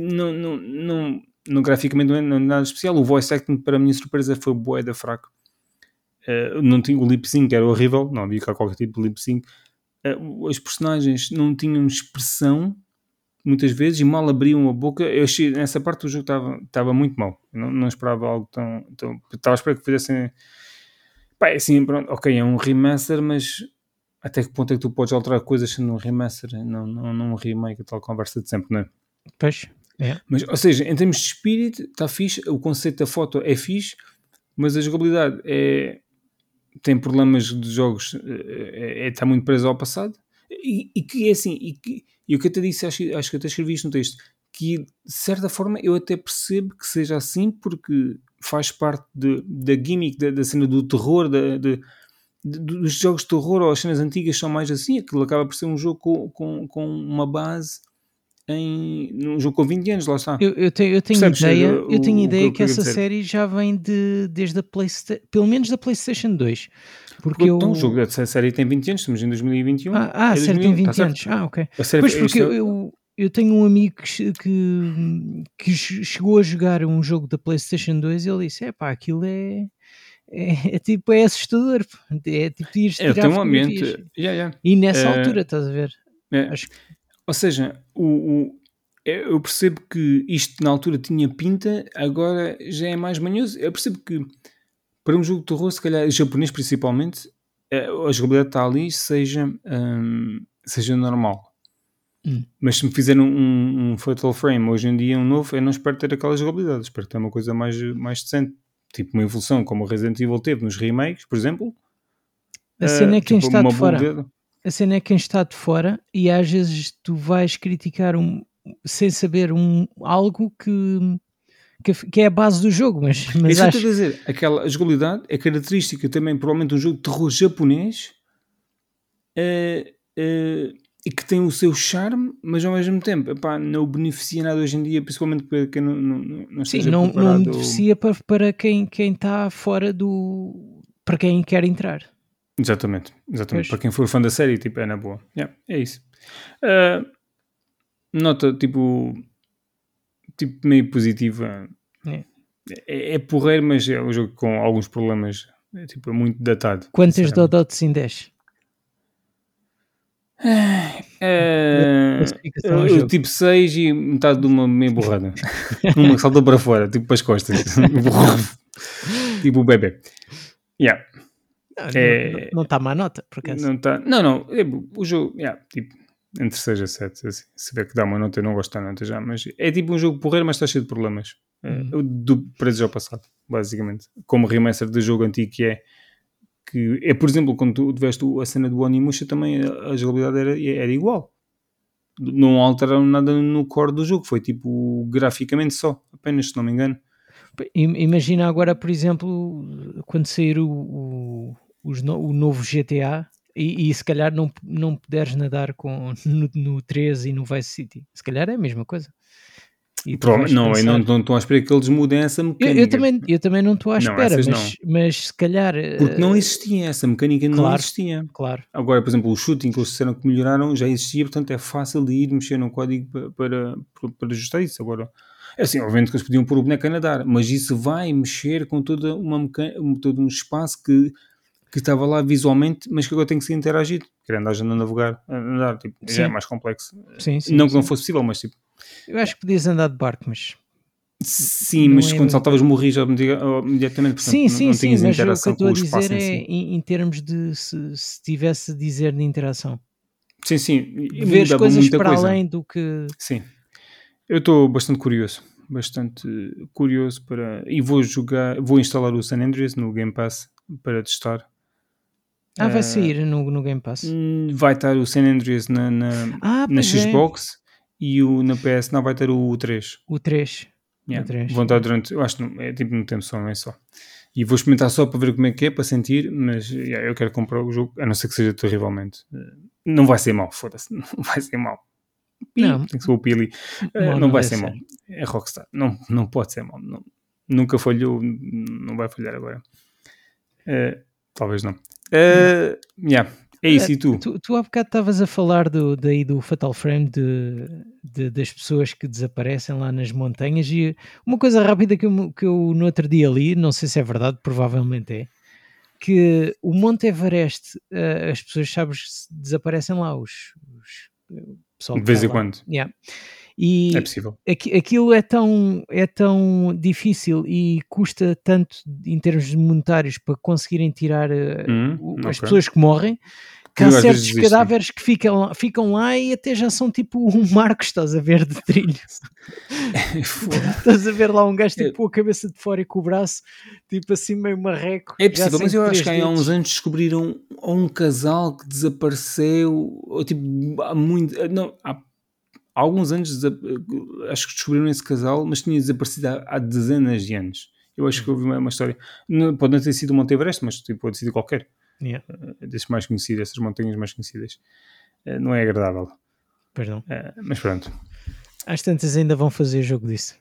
[SPEAKER 1] Não, não, não, não, graficamente não é, não é nada especial. O voice acting, para a minha surpresa, foi boa da fraco. Uh, não tinha o lip sync, era horrível, não havia cá qualquer tipo de lip sync. Eh, os personagens não tinham expressão muitas vezes e mal abriam a boca. Eu achei, nessa parte do jogo estava, estava muito mal. Não, não esperava algo tão, tão. Estava a esperar que fizessem. Pá, é assim, pronto, ok, é um remaster, mas até que ponto é que tu podes alterar coisas sendo um remaster, não, não, não um remake, a tal conversa de sempre, não é?
[SPEAKER 2] Pois, é.
[SPEAKER 1] Mas, ou seja, em termos de espírito, está fixe, o conceito da foto é fixe, mas a jogabilidade é, tem problemas de jogos, é, é, está muito preso ao passado. E, e que é assim, e, que, e o que eu até disse, acho, acho que até escrevi isto no texto, que de certa forma eu até percebo que seja assim, porque faz parte de, da gimmick, da, da cena do terror, da, de, dos jogos de terror ou as cenas antigas são mais assim, aquilo acaba por ser um jogo com, com, com uma base em um jogo com 20 anos, lá está.
[SPEAKER 2] Eu, eu tenho, eu tenho
[SPEAKER 1] Percebes,
[SPEAKER 2] ideia,
[SPEAKER 1] o-
[SPEAKER 2] eu tenho ideia
[SPEAKER 1] que
[SPEAKER 2] que,
[SPEAKER 1] eu
[SPEAKER 2] essa
[SPEAKER 1] dizer?
[SPEAKER 2] série já vem de, desde a PlayStation, pelo menos da PlayStation 2. Porque eu.
[SPEAKER 1] Então, o jogo dessa série tem 20 anos, estamos em 2021.
[SPEAKER 2] Ah, ah
[SPEAKER 1] é
[SPEAKER 2] a série tem
[SPEAKER 1] 2001,
[SPEAKER 2] 20
[SPEAKER 1] tá certo.
[SPEAKER 2] anos. Ah, ok.
[SPEAKER 1] A série-
[SPEAKER 2] Pois porque
[SPEAKER 1] isto é-
[SPEAKER 2] eu, eu, eu tenho um amigo que, que, que che- chegou a jogar um jogo da PlayStation 2 e ele disse: é pá, aquilo é. É, é tipo, é assustador. É tipo, ires
[SPEAKER 1] é,
[SPEAKER 2] tirar
[SPEAKER 1] tem um ambiente. Yeah, yeah.
[SPEAKER 2] E nessa
[SPEAKER 1] Eh,
[SPEAKER 2] altura, estás a ver?
[SPEAKER 1] É.
[SPEAKER 2] Acho que
[SPEAKER 1] Ou seja, o, o- é- eu percebo que isto na altura tinha pinta, agora já é mais manhoso. Eu percebo que para um jogo de terror, se calhar japonês principalmente, eh, a jogabilidade está ali, seja, hum, seja normal.
[SPEAKER 2] Hum.
[SPEAKER 1] Mas se me fizerem um, um Fatal Frame hoje em dia, um novo, eu não espero ter aquela jogabilidade. Espero ter uma coisa mais, mais decente. Tipo uma evolução como o Resident Evil teve nos remakes, por exemplo.
[SPEAKER 2] a cena é quem
[SPEAKER 1] tipo,
[SPEAKER 2] está de fora. a cena é quem está de fora e às vezes tu vais criticar um, sem saber um, algo que, que, que é a base do jogo, mas, [LAUGHS] mas
[SPEAKER 1] Isso eu
[SPEAKER 2] acho
[SPEAKER 1] estou a dizer, aquela jogabilidade é característica também, provavelmente, de um jogo de terror japonês eh, eh, e que tem o seu charme, mas ao mesmo tempo epá, não beneficia nada hoje em dia, principalmente para quem não, não, não
[SPEAKER 2] sim, não, não beneficia para, para quem quem está fora do para quem quer entrar.
[SPEAKER 1] Exatamente, exatamente.
[SPEAKER 2] Pois.
[SPEAKER 1] Para quem for fã da série, tipo, é na boa. Yeah, é isso. Ah, nota, tipo, tipo, meio positiva.
[SPEAKER 2] É.
[SPEAKER 1] É, é porreiro, mas é um jogo com alguns problemas. É, tipo, é muito datado.
[SPEAKER 2] Quantas. Dodots em 10?
[SPEAKER 1] É,
[SPEAKER 2] jogo.
[SPEAKER 1] eu tipo 6 e metade de uma meia borrada. [LAUGHS] uma que saltou para fora, tipo para as costas. [LAUGHS] tipo o bebê. Yeah.
[SPEAKER 2] Não,
[SPEAKER 1] É-
[SPEAKER 2] não- não está má nota, por acaso.
[SPEAKER 1] Não, tá, não, não. é, o jogo, yeah, tipo, entre 6 a 7. Assim, se vê que dá uma nota, eu não gosto da nota já. Mas é tipo um jogo porreiro, mas está cheio de problemas. É,
[SPEAKER 2] Uhum.
[SPEAKER 1] do preço ao passado, basicamente. Como remaster de jogo antigo que é. Que é, por exemplo, quando tu tiveste a cena do Onimusha, também a, jogabilidade era, era igual. Não alteraram nada no core do jogo, foi tipo graficamente só, apenas se não me engano.
[SPEAKER 2] Im- Imagina agora, por exemplo, quando sair o, o, o novo GTA e, e se calhar não, não puderes nadar com, [LAUGHS] no, no 13 e no Vice City. Se calhar é a mesma coisa. E
[SPEAKER 1] não, eu
[SPEAKER 2] pensar-
[SPEAKER 1] não não estou à espera que eles mudem essa
[SPEAKER 2] Eu,
[SPEAKER 1] mecânica.
[SPEAKER 2] eu também, eu também não estou à
[SPEAKER 1] Não,
[SPEAKER 2] espera,
[SPEAKER 1] essas
[SPEAKER 2] mas, mas se calhar.
[SPEAKER 1] Porque
[SPEAKER 2] eh,
[SPEAKER 1] não existia essa mecânica, não
[SPEAKER 2] claro.
[SPEAKER 1] existia.
[SPEAKER 2] Claro.
[SPEAKER 1] Agora, por exemplo, o shooting que eles disseram que melhoraram já existia, portanto é fácil de ir mexer no código pa- para, para, para ajustar isso. Agora, é assim, obviamente que eles podiam pôr o boneco a nadar, mas isso vai mexer com toda uma um- todo um espaço que, que estava lá visualmente, mas que agora tem que ser interagido. Querendo andar a navegar, a nadar, tipo,
[SPEAKER 2] Sim.
[SPEAKER 1] já é mais complexo.
[SPEAKER 2] Sim, sim.
[SPEAKER 1] não que
[SPEAKER 2] sim.
[SPEAKER 1] não fosse possível, mas tipo,
[SPEAKER 2] Eu acho que podias andar de barco, mas.
[SPEAKER 1] sim, mas
[SPEAKER 2] é
[SPEAKER 1] quando saltavas morrias imedi- imediatamente, portanto,
[SPEAKER 2] sim,
[SPEAKER 1] não,
[SPEAKER 2] sim,
[SPEAKER 1] não
[SPEAKER 2] sim. Mas o que eu
[SPEAKER 1] interação
[SPEAKER 2] estou
[SPEAKER 1] com
[SPEAKER 2] a dizer
[SPEAKER 1] em
[SPEAKER 2] é
[SPEAKER 1] si.
[SPEAKER 2] em, em termos de se, se tivesse a dizer de interação.
[SPEAKER 1] Sim, sim.
[SPEAKER 2] Ver coisas para
[SPEAKER 1] coisa.
[SPEAKER 2] além do que.
[SPEAKER 1] Sim. Eu estou bastante curioso. Bastante curioso para. E vou jogar. Vou instalar o San Andreas no Game Pass para testar.
[SPEAKER 2] Ah, vai
[SPEAKER 1] Eh,
[SPEAKER 2] sair no, no Game Pass.
[SPEAKER 1] Vai estar o San Andreas na, na,
[SPEAKER 2] Ah,
[SPEAKER 1] na
[SPEAKER 2] pois é.
[SPEAKER 1] E o, na PS não vai ter o 3.
[SPEAKER 2] O 3.
[SPEAKER 1] Yeah.
[SPEAKER 2] O 3.
[SPEAKER 1] Vão estar durante. Eu acho que é tipo no tempo só, não é só. E vou experimentar só para ver como é que é, para sentir, mas yeah, eu quero comprar o jogo, a não ser que seja terrivelmente. Eh, Não vai ser mau, foda-se, [LAUGHS] não vai ser mau. Pi,
[SPEAKER 2] Não.
[SPEAKER 1] Tem que ser o Pili. Eh, não
[SPEAKER 2] não
[SPEAKER 1] vai
[SPEAKER 2] deve
[SPEAKER 1] ser mau. É Rockstar. Não, não pode ser mau. Não- nunca falhou, não vai falhar agora. Eh, talvez não. Eh, yeah, É isso, e tu?
[SPEAKER 2] Tu, tu há bocado estavas a falar do, daí do Fatal Frame de, de- das pessoas que desaparecem lá nas montanhas e uma coisa rápida que eu, que eu no outro dia li, não sei se é verdade, provavelmente é, que o Monte Everest, eh, as pessoas, sabes, desaparecem lá, os, os pessoal
[SPEAKER 1] De vez em quando.
[SPEAKER 2] Yeah. E
[SPEAKER 1] É possível.
[SPEAKER 2] aqui- aquilo é tão, é tão difícil e custa tanto em termos monetários para conseguirem tirar eh,
[SPEAKER 1] Hum,
[SPEAKER 2] o- as pessoas que morrem que há certos cadáveres que ficam, ficam lá e até já são tipo um [LAUGHS] marco, estás a ver, de trilho. [LAUGHS] [LAUGHS] estás a ver lá um gajo tipo com a cabeça de fora e com o braço, tipo assim meio marreco.
[SPEAKER 1] É possível, mas eu acho que há uns anos descobriram um casal que desapareceu, ou tipo, há muito. Não, há alguns anos acho que descobriram esse casal, mas tinha desaparecido há, há dezenas de anos. Eu acho que houve uma, uma história. Não, pode não ter sido o Monte Everest, mas tipo, pode ter sido qualquer.
[SPEAKER 2] Yeah.
[SPEAKER 1] Uh, desses mais conhecidos, essas montanhas mais conhecidas. Não é agradável.
[SPEAKER 2] Perdão.
[SPEAKER 1] Mas pronto.
[SPEAKER 2] Às tantas ainda vão fazer jogo disso.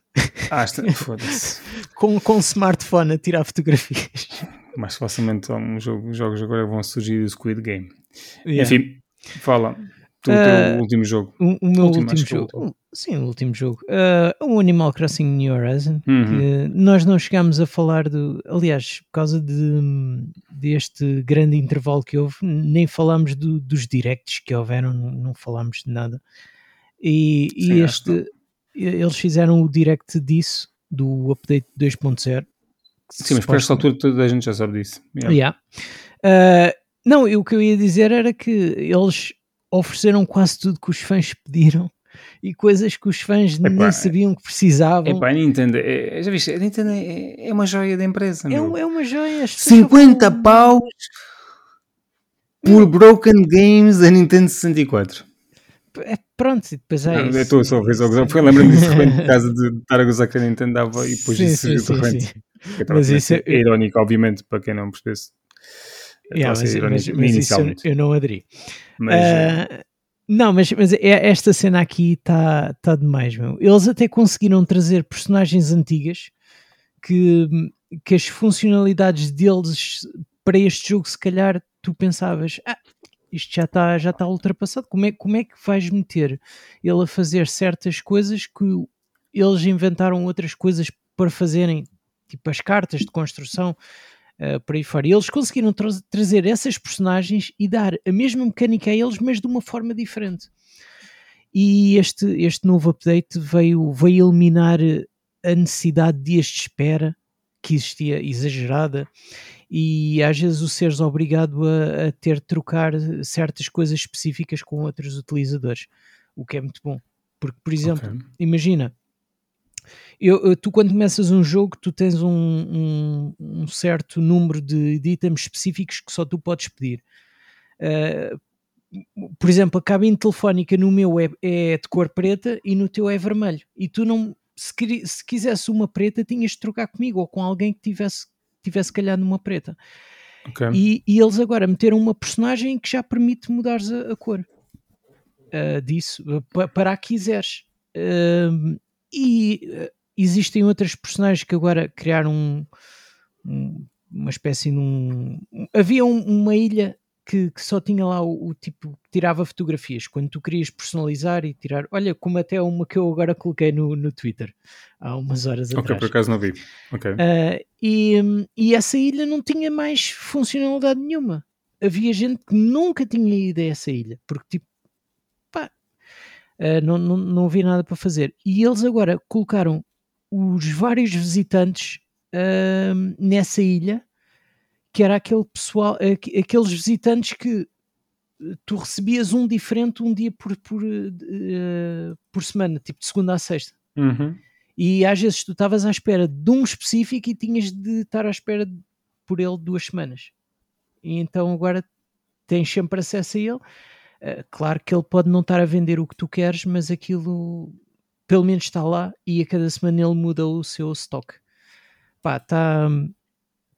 [SPEAKER 1] Às tantas, [LAUGHS] foda-se.
[SPEAKER 2] com, com smartphone a tirar fotografias.
[SPEAKER 1] Mais facilmente um jogo, jogos agora vão surgir do Squid Game. Yeah. Enfim, fala. O teu uh, último jogo.
[SPEAKER 2] O, o meu último, último jogo. Sim, o último jogo. Uh, o Animal Crossing New Horizon. Uhum. nós não chegámos a falar do. Aliás, por causa de, deste grande intervalo que houve, nem falámos do, dos directs que houveram, não, não falámos de nada. E, Sim, e este. Eles fizeram o direct disso, do update 2.0.
[SPEAKER 1] Sim, mas para esta altura toda a gente já sabe disso.
[SPEAKER 2] Yeah. yeah. Uh, não, o que eu ia dizer era que eles ofereceram quase tudo que os fãs pediram e coisas que os fãs Epá, nem sabiam que precisavam.
[SPEAKER 1] Epá, a Nintendo, é, já viste, a Nintendo é, é uma joia da empresa.
[SPEAKER 2] É, é uma joia.
[SPEAKER 1] 50 paus por Broken Games da Nintendo 64.
[SPEAKER 2] É, pronto, e depois é
[SPEAKER 1] não, isso. Estou só a ver, Foi lembro-me disso de repente, por causa de estar a gozar que a Nintendo dava e depois sim, isso sim, de repente. Mas isso é irónico, obviamente, para quem não percebesse.
[SPEAKER 2] Yeah, mas, mas, mas isso eu, eu, não aderi. Mas, uh, não, mas, mas é, esta cena aqui está tá demais, meu. Eles até conseguiram trazer personagens antigas que, que as funcionalidades deles para este jogo, se calhar, tu pensavas, ah, isto já está já tá ultrapassado. Como é, como é que vais meter ele a fazer certas coisas que eles inventaram outras coisas para fazerem, tipo as cartas de construção, uh, por aí fora. E eles conseguiram tra trazer essas personagens e dar a mesma mecânica a eles, mas de uma forma diferente. E este, este novo update veio, veio eliminar a necessidade de dias de espera que existia exagerada e às vezes o seres obrigado a, a, ter de trocar certas coisas específicas com outros utilizadores, o que é muito bom. Porque, por exemplo, okay. imagina, eu, tu quando começas um jogo, tu tens um, um, um, certo número de, de itens específicos que só tu podes pedir. Uh, por exemplo, a cabine telefónica no meu é, é, de cor preta e no teu é vermelho. E tu não, se, se quisesse uma preta, tinhas de trocar comigo ou com alguém que tivesse, tivesse calhado numa preta. Okay. E, e, eles agora meteram uma personagem que já permite mudares a, a cor uh, disso para a que quiseres. Uh, e existem outras personagens que agora criaram um, um, uma espécie de um. Havia um, uma ilha que, que, só tinha lá o, o, tipo tirava fotografias quando tu querias personalizar e tirar. Olha, como até uma que eu agora coloquei no, no Twitter há umas horas
[SPEAKER 1] okay,
[SPEAKER 2] atrás.
[SPEAKER 1] Ok, por acaso não vi. Uh,
[SPEAKER 2] e, e essa ilha não tinha mais funcionalidade nenhuma. Havia gente que nunca tinha ido a essa ilha porque, tipo, pá, uh, não, não, não havia nada para fazer. E eles agora colocaram os vários visitantes uh, nessa ilha, que era aquele pessoal, aqueles visitantes que tu recebias um diferente um dia por, por, uh, por semana, tipo de segunda a sexta.
[SPEAKER 1] Uhum.
[SPEAKER 2] E às vezes tu estavas à espera de um específico e tinhas de estar à espera de, por ele duas semanas. E então agora tens sempre acesso a ele. Uh, claro que ele pode não estar a vender o que tu queres, mas aquilo pelo menos está lá e a cada semana ele muda o seu stock. Pá, está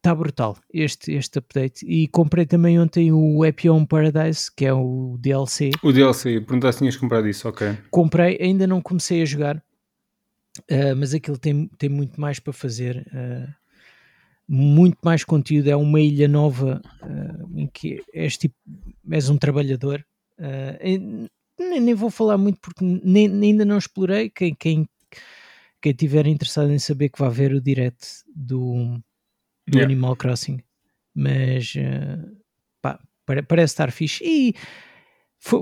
[SPEAKER 2] tá brutal este, este update. E comprei também ontem o Happy Home Paradise, que é o DLC.
[SPEAKER 1] O DLC, perguntaste se tinhas comprado isso, ok.
[SPEAKER 2] Comprei, ainda não comecei a jogar, uh, mas aquilo tem, tem muito mais para fazer. Uh, muito mais conteúdo, é uma ilha nova uh, em que és tipo, és um trabalhador. Uh, nem, nem vou falar muito porque nem, ainda não explorei. Quem, quem, quem tiver interessado em saber que vai ver o direct do, do yeah. Animal Crossing, mas uh, pá, parece estar fixe. E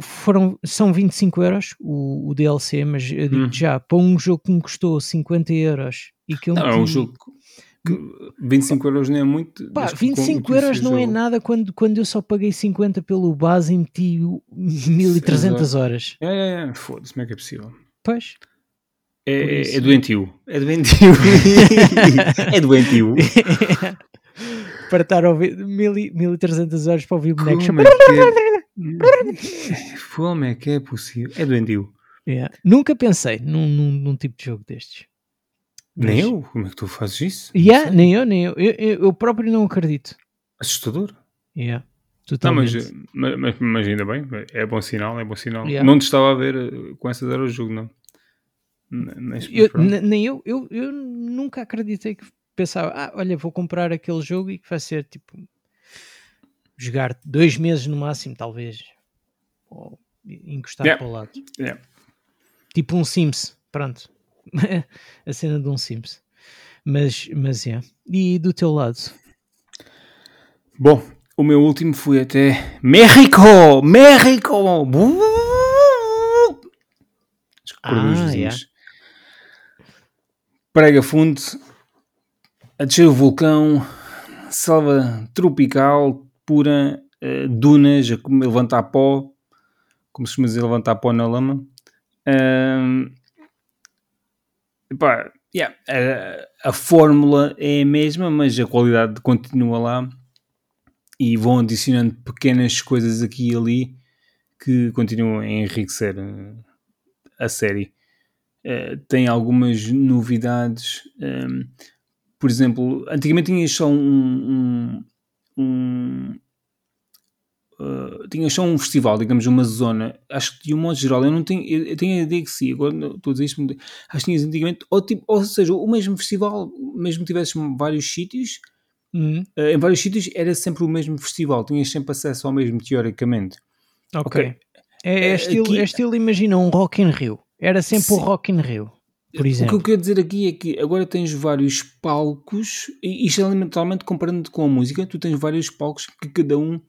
[SPEAKER 2] foram, são 25 euros o, o DLC, mas eu digo hum. já, para um jogo que me custou 50 euros e que eu
[SPEAKER 1] não, é um jogo 25 euros não é muito.
[SPEAKER 2] Pá,
[SPEAKER 1] mas que com-
[SPEAKER 2] 25
[SPEAKER 1] que
[SPEAKER 2] euros não é nada quando, quando eu só paguei 50 pelo base e meti o 1300 horas.
[SPEAKER 1] É, é, é, foda-se, como é que é possível?
[SPEAKER 2] Pois.
[SPEAKER 1] É, é, é doentio. É doentio. [LAUGHS] é doentio. [LAUGHS]
[SPEAKER 2] para estar a ouvir 1000 1300 horas para ouvir bonecos.
[SPEAKER 1] Como é que é? [LAUGHS] Como é que é possível? É doentio.
[SPEAKER 2] Yeah. Nunca pensei num, num, num tipo de jogo destes.
[SPEAKER 1] Nem
[SPEAKER 2] Mas-
[SPEAKER 1] eu? Como é que tu fazes isso?
[SPEAKER 2] Yeah, nem eu, nem eu. Eu, eu. próprio não acredito.
[SPEAKER 1] Assustador.
[SPEAKER 2] Yeah.
[SPEAKER 1] Não, mas,
[SPEAKER 2] Totalmente.
[SPEAKER 1] mas, mas, ainda bem, é bom sinal, é bom sinal.
[SPEAKER 2] Yeah.
[SPEAKER 1] Não te estava a ver eh, com essas horas o jogo, não.
[SPEAKER 2] Eu- nem eu, eu, eu nunca acreditei que pensava, ah, olha, vou comprar aquele jogo e que vai ser tipo jogar dois meses no máximo, talvez, ou encostar
[SPEAKER 1] Yeah.
[SPEAKER 2] para o lado,
[SPEAKER 1] Yeah.
[SPEAKER 2] tipo um Sims, pronto, [LAUGHS] a cena de um Sims. Mas, mas é. E do teu lado?
[SPEAKER 1] Bom, o meu último foi até México! México!
[SPEAKER 2] Ah, yeah.
[SPEAKER 1] Prega fundo, a descer o vulcão, selva tropical, pura, eh, dunas, a levantar pó, como se costuma dizer, levantar pó na lama. Ahm, epá, yeah, a, a fórmula é a mesma, mas a qualidade continua lá e vão adicionando pequenas coisas aqui e ali que continuam a enriquecer eh, a série. Eh, tem algumas novidades. ehm, por exemplo, antigamente tinhas só um. um, um eh, tinhas só um festival, digamos, uma zona. Acho que de um modo geral, eu não tenho, eu, eu tenho a ideia que sim, agora estou a dizer isto, acho que tinhas antigamente, ou, tipo, ou seja, o mesmo festival, mesmo que tivesses vários sítios,
[SPEAKER 2] Hum,
[SPEAKER 1] eh, em vários sítios era sempre o mesmo festival, tinhas sempre acesso ao mesmo, teoricamente.
[SPEAKER 2] ok.
[SPEAKER 1] Ok.
[SPEAKER 2] É, é
[SPEAKER 1] Eh,
[SPEAKER 2] estilo,
[SPEAKER 1] aqui-
[SPEAKER 2] é estilo, imagina, um Rock in Rio. Era sempre o
[SPEAKER 1] Sim.
[SPEAKER 2] Rock in Rio, por
[SPEAKER 1] O que
[SPEAKER 2] exemplo.
[SPEAKER 1] eu quero dizer aqui é que agora tens vários palcos, e isto é elementalmente comparando com a música, tu tens vários palcos que cada um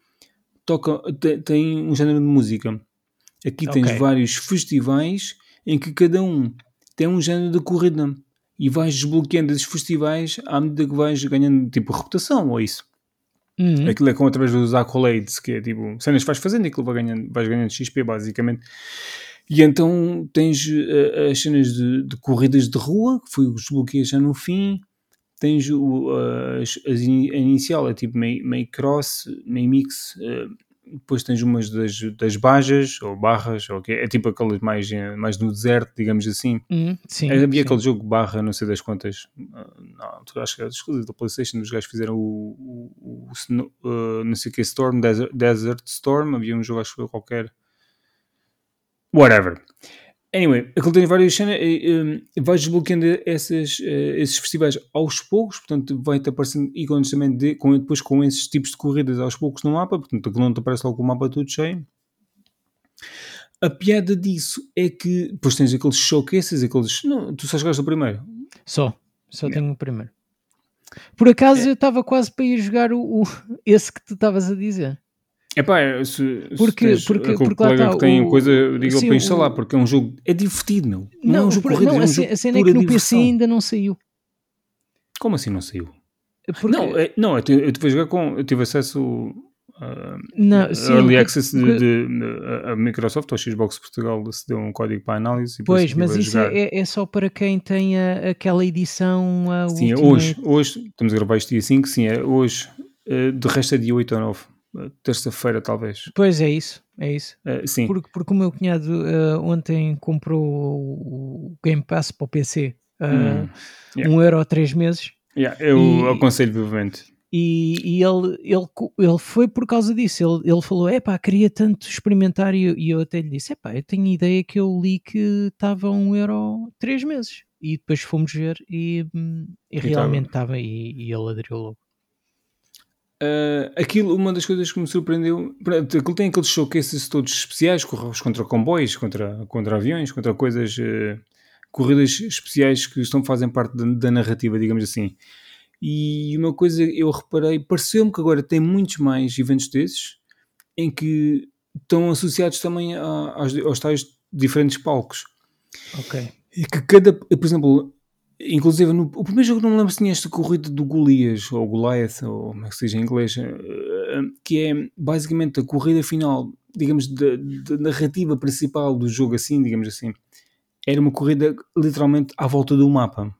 [SPEAKER 1] toca, te- tem um género de música. Aqui tens
[SPEAKER 2] Ok.
[SPEAKER 1] vários festivais em que cada um tem um género de corrida e vais desbloqueando esses festivais à medida que vais ganhando tipo reputação ou isso.
[SPEAKER 2] Hum,
[SPEAKER 1] Aquilo é com através dos accolades, que é tipo cenas que vais fazendo e aquilo vai ganhando, vais ganhando XP basicamente. E então tens eh, as cenas de, de corridas de rua, que foi os desbloqueios já no fim. Tens o, as, as in- a inicial, é tipo meio, meio cross, meio mix. eh, depois tens umas das, das bajas ou barras, ou que é, tipo aquelas mais, eh, mais no deserto, digamos assim.
[SPEAKER 2] hum, sim,
[SPEAKER 1] Havia
[SPEAKER 2] sim.
[SPEAKER 1] aquele jogo barra, não sei das quantas. ah, Não, tu acho que é exclusivo da PlayStation. Os gajos fizeram o, o, o ah, não sei o que, Storm, Desert, Desert Storm. Havia um jogo, acho que foi qualquer. Whatever. Anyway, aquilo tem várias cenas. e, um, vais desbloqueando essas, eh, esses festivais aos poucos, portanto, vai-te aparecendo ícones também de, com, depois com esses tipos de corridas aos poucos no mapa, portanto, aquilo não te aparece logo com o mapa todo cheio. A piada disso é que depois tens aqueles showcases, aqueles. Não, tu só jogaste o primeiro.
[SPEAKER 2] Só, só tenho o primeiro. Por acaso
[SPEAKER 1] É.
[SPEAKER 2] eu estava quase para ir jogar o, o- [LAUGHS] esse que tu estavas a dizer.
[SPEAKER 1] Epá, é, se, se
[SPEAKER 2] Porque-
[SPEAKER 1] tens
[SPEAKER 2] porque- porque lá está,
[SPEAKER 1] que tem
[SPEAKER 2] o-
[SPEAKER 1] coisa, diga
[SPEAKER 2] sim,
[SPEAKER 1] para instalar,
[SPEAKER 2] o-
[SPEAKER 1] porque é um jogo. É divertido, meu. Não, é um jogo
[SPEAKER 2] por-
[SPEAKER 1] corrido,
[SPEAKER 2] não,
[SPEAKER 1] é um
[SPEAKER 2] a,
[SPEAKER 1] jogo
[SPEAKER 2] a cena é que no PC
[SPEAKER 1] diversão.
[SPEAKER 2] ainda não saiu.
[SPEAKER 1] Como assim não saiu?
[SPEAKER 2] Porque,
[SPEAKER 1] Não, é, não eu, te- eu tive jogar com. Eu tive acesso. a
[SPEAKER 2] não, sim,
[SPEAKER 1] early access de, de- de- a- Microsoft ou Xbox Portugal se deu um código para análise e
[SPEAKER 2] Pois, mas isso é, é só para quem tem a- aquela edição a
[SPEAKER 1] Sim, é
[SPEAKER 2] Ultimate.
[SPEAKER 1] hoje, hoje, estamos a gravar isto dia 5, sim, é hoje. Eh, de resto é dia 8 ou 9. Eh, Terça-feira, talvez.
[SPEAKER 2] Pois é isso, é isso.
[SPEAKER 1] Eh, sim,
[SPEAKER 2] Porque, porque o meu cunhado ah, ontem comprou o, Game Pass para o PC a
[SPEAKER 1] Hum, yeah.
[SPEAKER 2] um euro a três meses
[SPEAKER 1] Yeah, eu
[SPEAKER 2] E-
[SPEAKER 1] aconselho vivamente.
[SPEAKER 2] e, e ele, ele, ele foi por causa disso. Ele, ele falou: é pá, queria tanto experimentar. E eu, e eu até lhe disse: é pá, eu tenho ideia que eu li que estava um euro três meses. E depois fomos ver e, hum, e realmente estava. E, e ele aderiu logo.
[SPEAKER 1] Uh, aquilo, uma das coisas que me surpreendeu, pronto, aquilo tem aqueles showcases todos especiais, corres contra comboios, contra, contra aviões, contra coisas, uh, corridas especiais que estão, fazem parte da, da narrativa, digamos assim. E uma coisa eu reparei, pareceu-me que agora tem muitos mais eventos desses, em que estão associados também a- aos, aos tais diferentes palcos.
[SPEAKER 2] Ok.
[SPEAKER 1] E que cada, por exemplo, Inclusive, no o primeiro jogo não me lembro se tinha esta corrida do Golias, ou Goliath, ou como é que se diz em inglês, eh, que é basicamente a corrida final, digamos, da, da narrativa principal do jogo, assim, digamos assim. Era uma corrida literalmente à volta do mapa.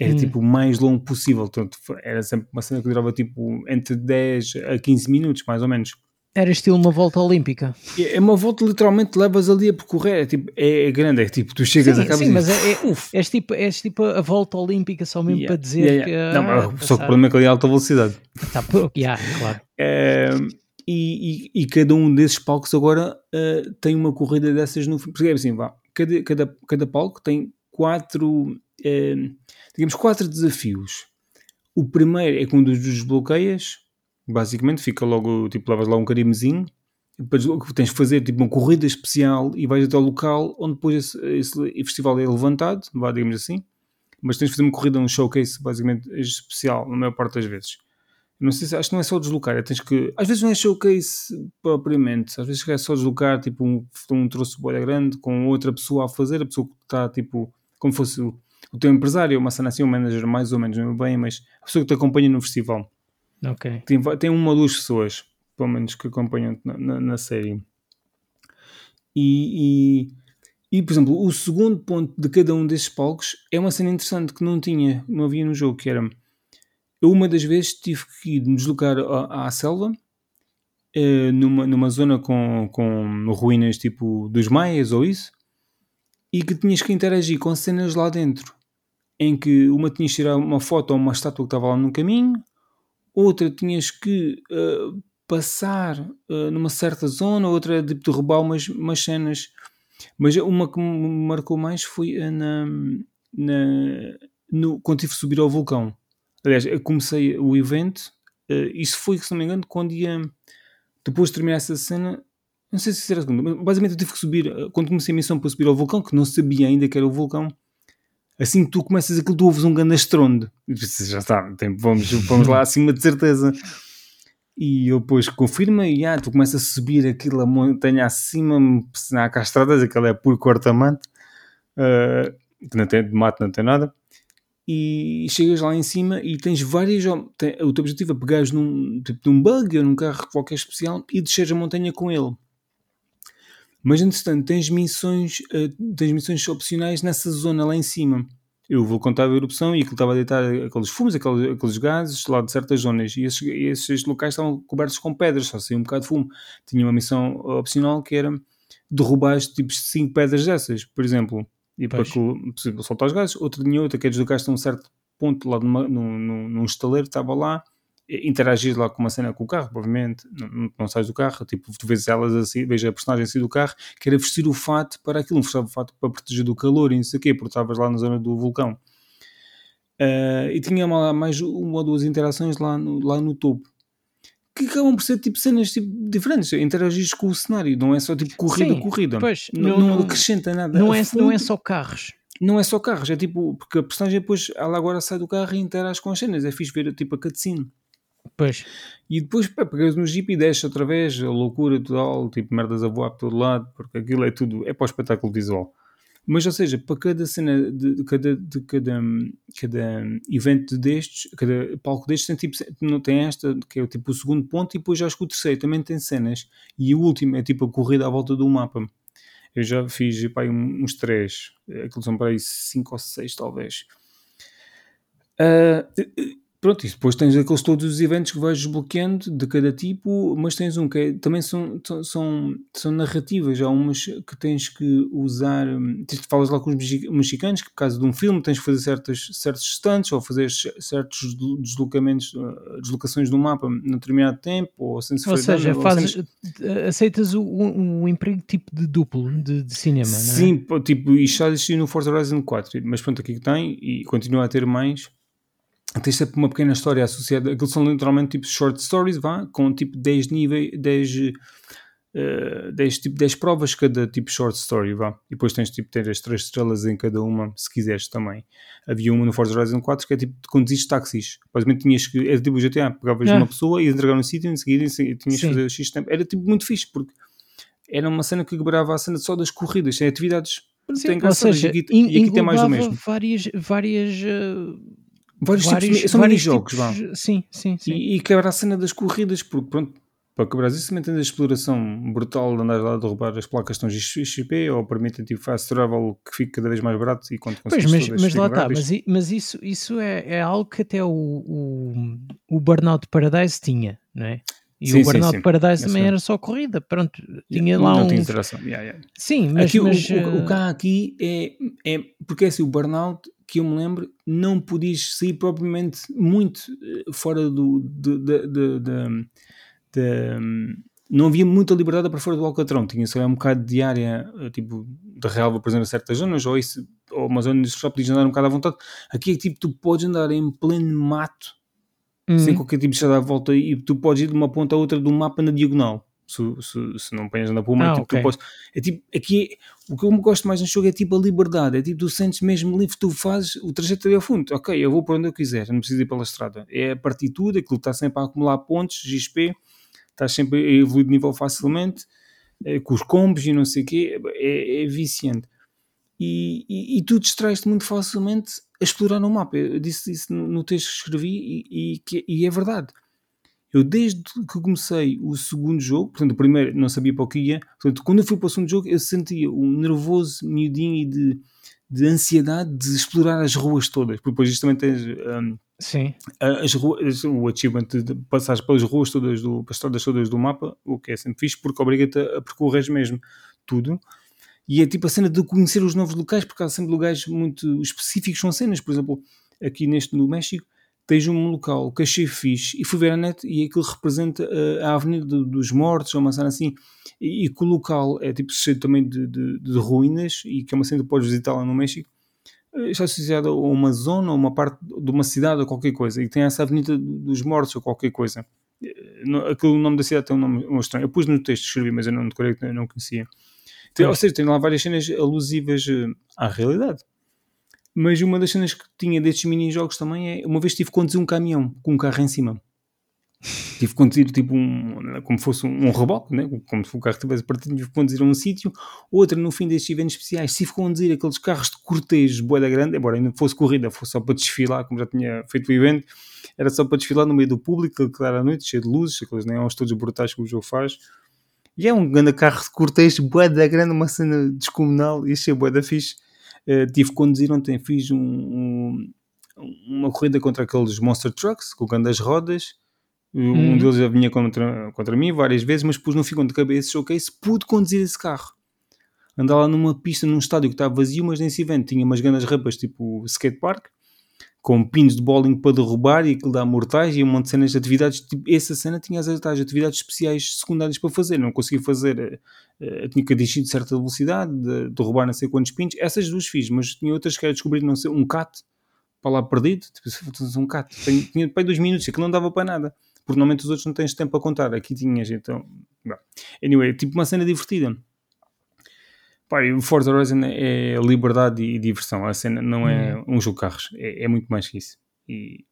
[SPEAKER 1] Era
[SPEAKER 2] Hum.
[SPEAKER 1] tipo o mais longo possível. Portanto, era sempre uma cena que durava tipo entre 10 a 15 minutos, mais ou menos.
[SPEAKER 2] Era estilo uma volta olímpica.
[SPEAKER 1] É é uma volta literalmente levas ali a percorrer. É, tipo, é, é grande, é tipo, tu chegas
[SPEAKER 2] Sim,
[SPEAKER 1] a
[SPEAKER 2] sim, mas é, é,
[SPEAKER 1] "Uf,
[SPEAKER 2] és, tipo, és tipo a volta olímpica só mesmo
[SPEAKER 1] yeah,
[SPEAKER 2] para dizer
[SPEAKER 1] yeah,
[SPEAKER 2] que.
[SPEAKER 1] yeah." Não,
[SPEAKER 2] ah,
[SPEAKER 1] só que o problema é que ali é alta velocidade.
[SPEAKER 2] Tá, pô, yeah, claro.
[SPEAKER 1] É, e, e- e cada um desses palcos agora eh, tem uma corrida dessas no fim. Porque é assim, vá, cada, cada, cada palco tem quatro, eh, digamos, quatro desafios. O primeiro é quando os desbloqueias, basicamente, fica logo, tipo, levas lá um carimezinho, depois que tens de fazer tipo uma corrida especial e vais até ao local onde depois esse, esse festival é levantado, vá, digamos assim, mas tens de fazer uma corrida, um showcase, basicamente, especial, na maior parte das vezes. Não sei se acho que não é só deslocar, é tens que. Às vezes não é showcase propriamente, às vezes é só deslocar tipo um, um troço boia grande com outra pessoa a fazer, a pessoa que está tipo como fosse o, o teu empresário, uma cena assim, um manager mais ou menos, é bem, mas a pessoa que te acompanha no festival. Tem, tem uma ou duas pessoas, pelo menos, que acompanham na, na, na série. E, e, e, por exemplo, o segundo ponto de cada um desses palcos é uma cena interessante que não tinha, não havia no jogo, que era eu uma das vezes tive que ir me deslocar à, à selva eh, numa, numa zona com, com ruínas tipo dos maias ou isso e que tinhas que interagir com cenas lá dentro em que uma tinhas que tirar uma foto ou uma estátua que estava lá no caminho outra tinhas que eh, passar eh, numa certa zona outra tipo de roubar umas, umas cenas mas uma que me marcou mais foi na, na, no, quando tive que subir ao vulcão Aliás, eu comecei o evento, uh, isso foi, se não me engano, quando ia. Depois de terminar essa cena, não sei se era a segunda, mas basicamente eu tive que subir. uh, Quando comecei a missão para subir ao vulcão, que não sabia ainda que era o vulcão, assim que tu começas aquilo, tu ouves um grande estrondo. Já está, vamos, vamos lá acima de certeza. E eu depois confirma e ah, tu começas a subir aquilo, a montanha acima, há cá estradas, aquela é puro cortamante, uh, que não tem, de mato não tem nada e chegas lá em cima e tens várias. tem- o teu objetivo é pegares num, tipo, num bug ou num carro qualquer especial e desceres a montanha com ele. Mas entretanto, tens missões, eh, tens missões opcionais nessa zona lá em cima. Eu vou contar a erupção e aquilo estava a deitar aqueles fumos, aqueles, aqueles gases lá de certas zonas. E esses, esses locais estavam cobertos com pedras, só saía um bocado de fumo. Tinha uma missão opcional que era derrubar tipo 5 pedras dessas, por exemplo. E para que soltar os gases. Outra tinha outra que é deslocar-te a um certo ponto lá numa, num, num, num estaleiro, estava lá, interagir lá com uma cena com o carro, provavelmente, não, não, sais do carro, tipo, tu vês elas assim, vês a personagem assim do carro, que era vestir o fato para aquilo, não vestir o fato para proteger do calor e não sei o quê, porque estavas lá na zona do vulcão. Ah, e tinha lá mais uma ou duas interações lá no, lá no topo. Que acabam por ser tipo cenas tipo, diferentes, interagires com o cenário, não é só tipo corrida,
[SPEAKER 2] Sim,
[SPEAKER 1] corrida.
[SPEAKER 2] pois,
[SPEAKER 1] não,
[SPEAKER 2] não-
[SPEAKER 1] não acrescenta nada.
[SPEAKER 2] Não
[SPEAKER 1] A
[SPEAKER 2] é,
[SPEAKER 1] fundo,
[SPEAKER 2] não é só carros.
[SPEAKER 1] não é só carros, é tipo, porque a personagem depois, ela agora sai do carro e interage com as cenas, é fixe ver tipo a cutscene.
[SPEAKER 2] Pois.
[SPEAKER 1] E depois, pá, pegas no jeep e desce outra vez, a loucura total, tipo merdas a voar por todo lado, porque aquilo é tudo, é para o espetáculo visual. Mas, ou seja, para cada cena, de, de cada, de cada, cada evento destes, cada palco destes, tem, tipo, não tem esta, que é tipo o segundo ponto, e depois já acho que o terceiro também tem cenas. E o último é tipo a corrida à volta do mapa. Eu já fiz pá, uns três, aqueles são para aí cinco ou seis, talvez. Ah, pronto, e depois tens aqueles todos os eventos que vais desbloqueando de cada tipo, mas tens um que é- também são, são, são narrativas. Há umas que tens que usar. hum, Tens, falas lá com os mexi- mexicanos que, por causa de um filme, tens que fazer certas, certos stunts ou fazer certos deslo- deslocamentos, ah, deslocações do mapa num determinado tempo, ou sem
[SPEAKER 2] Ou
[SPEAKER 1] sofrer
[SPEAKER 2] seja,
[SPEAKER 1] ou
[SPEAKER 2] fazes,
[SPEAKER 1] cenas-
[SPEAKER 2] aceitas o, o emprego tipo de duplo de, de cinema, não é?
[SPEAKER 1] Sim, tipo, isto já existia no Forza Horizon 4, mas pronto, aqui que tem e continua a ter mais. Tens sempre uma pequena história associada. Aquilo são literalmente tipo short stories, vá, com tipo 10 níveis, 10, eh, 10, tipo, 10 provas cada tipo short story, vá. E depois tens tipo ter as 3 estrelas em cada uma, se quiseres também. Havia uma no Forza Horizon 4 que é tipo de conduzir táxis. Basicamente tinhas que, era tipo o GTA, pegavas
[SPEAKER 2] Ah.
[SPEAKER 1] uma pessoa e entregar no sítio e em seguida tinhas que
[SPEAKER 2] Sim.
[SPEAKER 1] fazer X tempo. Era tipo muito fixe, porque era uma cena que quebrava a cena só das corridas, sem atividades.
[SPEAKER 2] Sim, é ou seja, e aqui, e aqui tem mais do mesmo. várias, várias uh,
[SPEAKER 1] vários, vários tipos de, são mini-jogos, vá.
[SPEAKER 2] Sim, sim, sim.
[SPEAKER 1] E, e quebra a cena das corridas, porque pronto, para quebrar isso também tens a exploração brutal de andar lá a derrubar as placas estão XP ou permitem tipo fast travel que fica cada vez mais barato e quando
[SPEAKER 2] pois, mas, mas lá está, mas, mas, isso, isso é, é algo que até o, o, o Burnout Paradise tinha, não é? E sim, o Burnout sim, sim. Paradise também era só corrida, pronto, tinha
[SPEAKER 1] yeah,
[SPEAKER 2] lá
[SPEAKER 1] não
[SPEAKER 2] um...
[SPEAKER 1] tinha interação. Yeah, yeah.
[SPEAKER 2] Sim, mas...
[SPEAKER 1] Aqui,
[SPEAKER 2] mas
[SPEAKER 1] o, o, o cá aqui é, é... Porque é assim, o Burnout, que eu me lembro, não podias sair propriamente muito eh, fora do... De, de, de, não havia muita liberdade para fora do Alcatrão, tinha só um bocado de área, eh, tipo, de relva, por exemplo, em certas zonas, ou, isso, ou uma zona onde só podias andar um bocado à vontade. Aqui é tipo, tu podes andar em pleno mato uhum. sem qualquer tipo de estrada à volta e tu podes ir de uma ponta a outra do mapa na diagonal. Se, se, se não apanhas na puma, ah, tipo, okay. podes, é tipo, aqui é, o que eu me gosto mais no jogo é tipo a liberdade, é tipo, tu sentes mesmo livre, tu fazes o trajeto ali ao fundo, ok, eu vou para onde eu quiser, não preciso ir pela estrada, é a partir de tudo, aquilo está sempre a acumular pontos, XP, estás sempre a evoluir de nível facilmente, é, com os combos e não sei o quê, é, é viciante. E, e, e tu distrais-te muito facilmente a explorar no mapa. Eu disse isso no texto que escrevi e, e, e é verdade. Eu, desde que comecei o segundo jogo, portanto, o primeiro não sabia para o que ia, portanto, quando eu fui para o segundo jogo, eu sentia um nervoso miudinho e de, de ansiedade de explorar as ruas todas, porque depois também tens um,
[SPEAKER 2] Sim.
[SPEAKER 1] As ruas, o achievement de passar pelas ruas todas, do, pelas estradas todas do mapa, o que é sempre fixe, porque obriga-te a percorrer mesmo tudo. E é tipo a cena de conhecer os novos locais, porque há sempre lugares muito específicos, são cenas. Por exemplo, aqui neste no México, tens um local que achei fixe e fui ver a net e aquilo representa uh, a Avenida dos Mortos, ou uma cena assim, e, e que o local é tipo cheio também de, de, de, ruínas e que é uma cena que podes visitar lá no México. Uh, está associado a uma zona, ou uma parte de uma cidade ou qualquer coisa, e tem essa Avenida dos Mortos ou qualquer coisa. Uh, aquele, nome da cidade tem um nome um estranho. Eu pus no texto, escrevi, mas eu não decorei, não conhecia. Tem, ou seja, tem lá várias cenas alusivas à realidade. Mas uma das cenas que tinha destes mini-jogos também é. Uma vez tive que conduzir um caminhão com um carro em cima. Tive que conduzir tipo um, como fosse um, um reboque, né? como se o carro tivesse partido, tive que conduzir a um sítio. Outra, no fim destes eventos especiais, tive que conduzir aqueles carros de cortejo boeda grande, embora ainda fosse corrida, fosse só para desfilar, como já tinha feito o evento, era só para desfilar no meio do público, claro à noite, cheio de luzes, aqueles neons todos brutais que o jogo faz. E é um grande carro de cortejo, bué da grande, uma cena descomunal, e achei bué da fixe. Uh, tive que conduzir ontem, fiz um, um, uma corrida contra aqueles Monster Trucks, com grandes rodas. Um hum. deles já vinha contra, contra mim várias vezes, mas depois não ficam de cabeça showcase, pude conduzir esse carro. Andar lá numa pista, num estádio que estava vazio, mas nesse evento tinha umas grandes rampas tipo skatepark com pinos de bowling para derrubar e aquilo dá mortais e um monte de cenas de atividades. Tipo, essa cena tinha as atividades especiais secundárias para fazer, não conseguia fazer, uh, tinha que atingir de certa velocidade, de, derrubar não sei quantos pinos. Essas duas fiz, mas tinha outras que era descobrir não sei, um cat para lá perdido, tipo, um cat, tinha para dois minutos, que não dava para nada. Porque normalmente os outros não tens tempo a contar, aqui tinhas, então. Anyway, tipo uma cena divertida. Pá, o Forza Horizon é liberdade e diversão. A cena não é hum. um jogo de carros, é, é, muito mais que isso. E,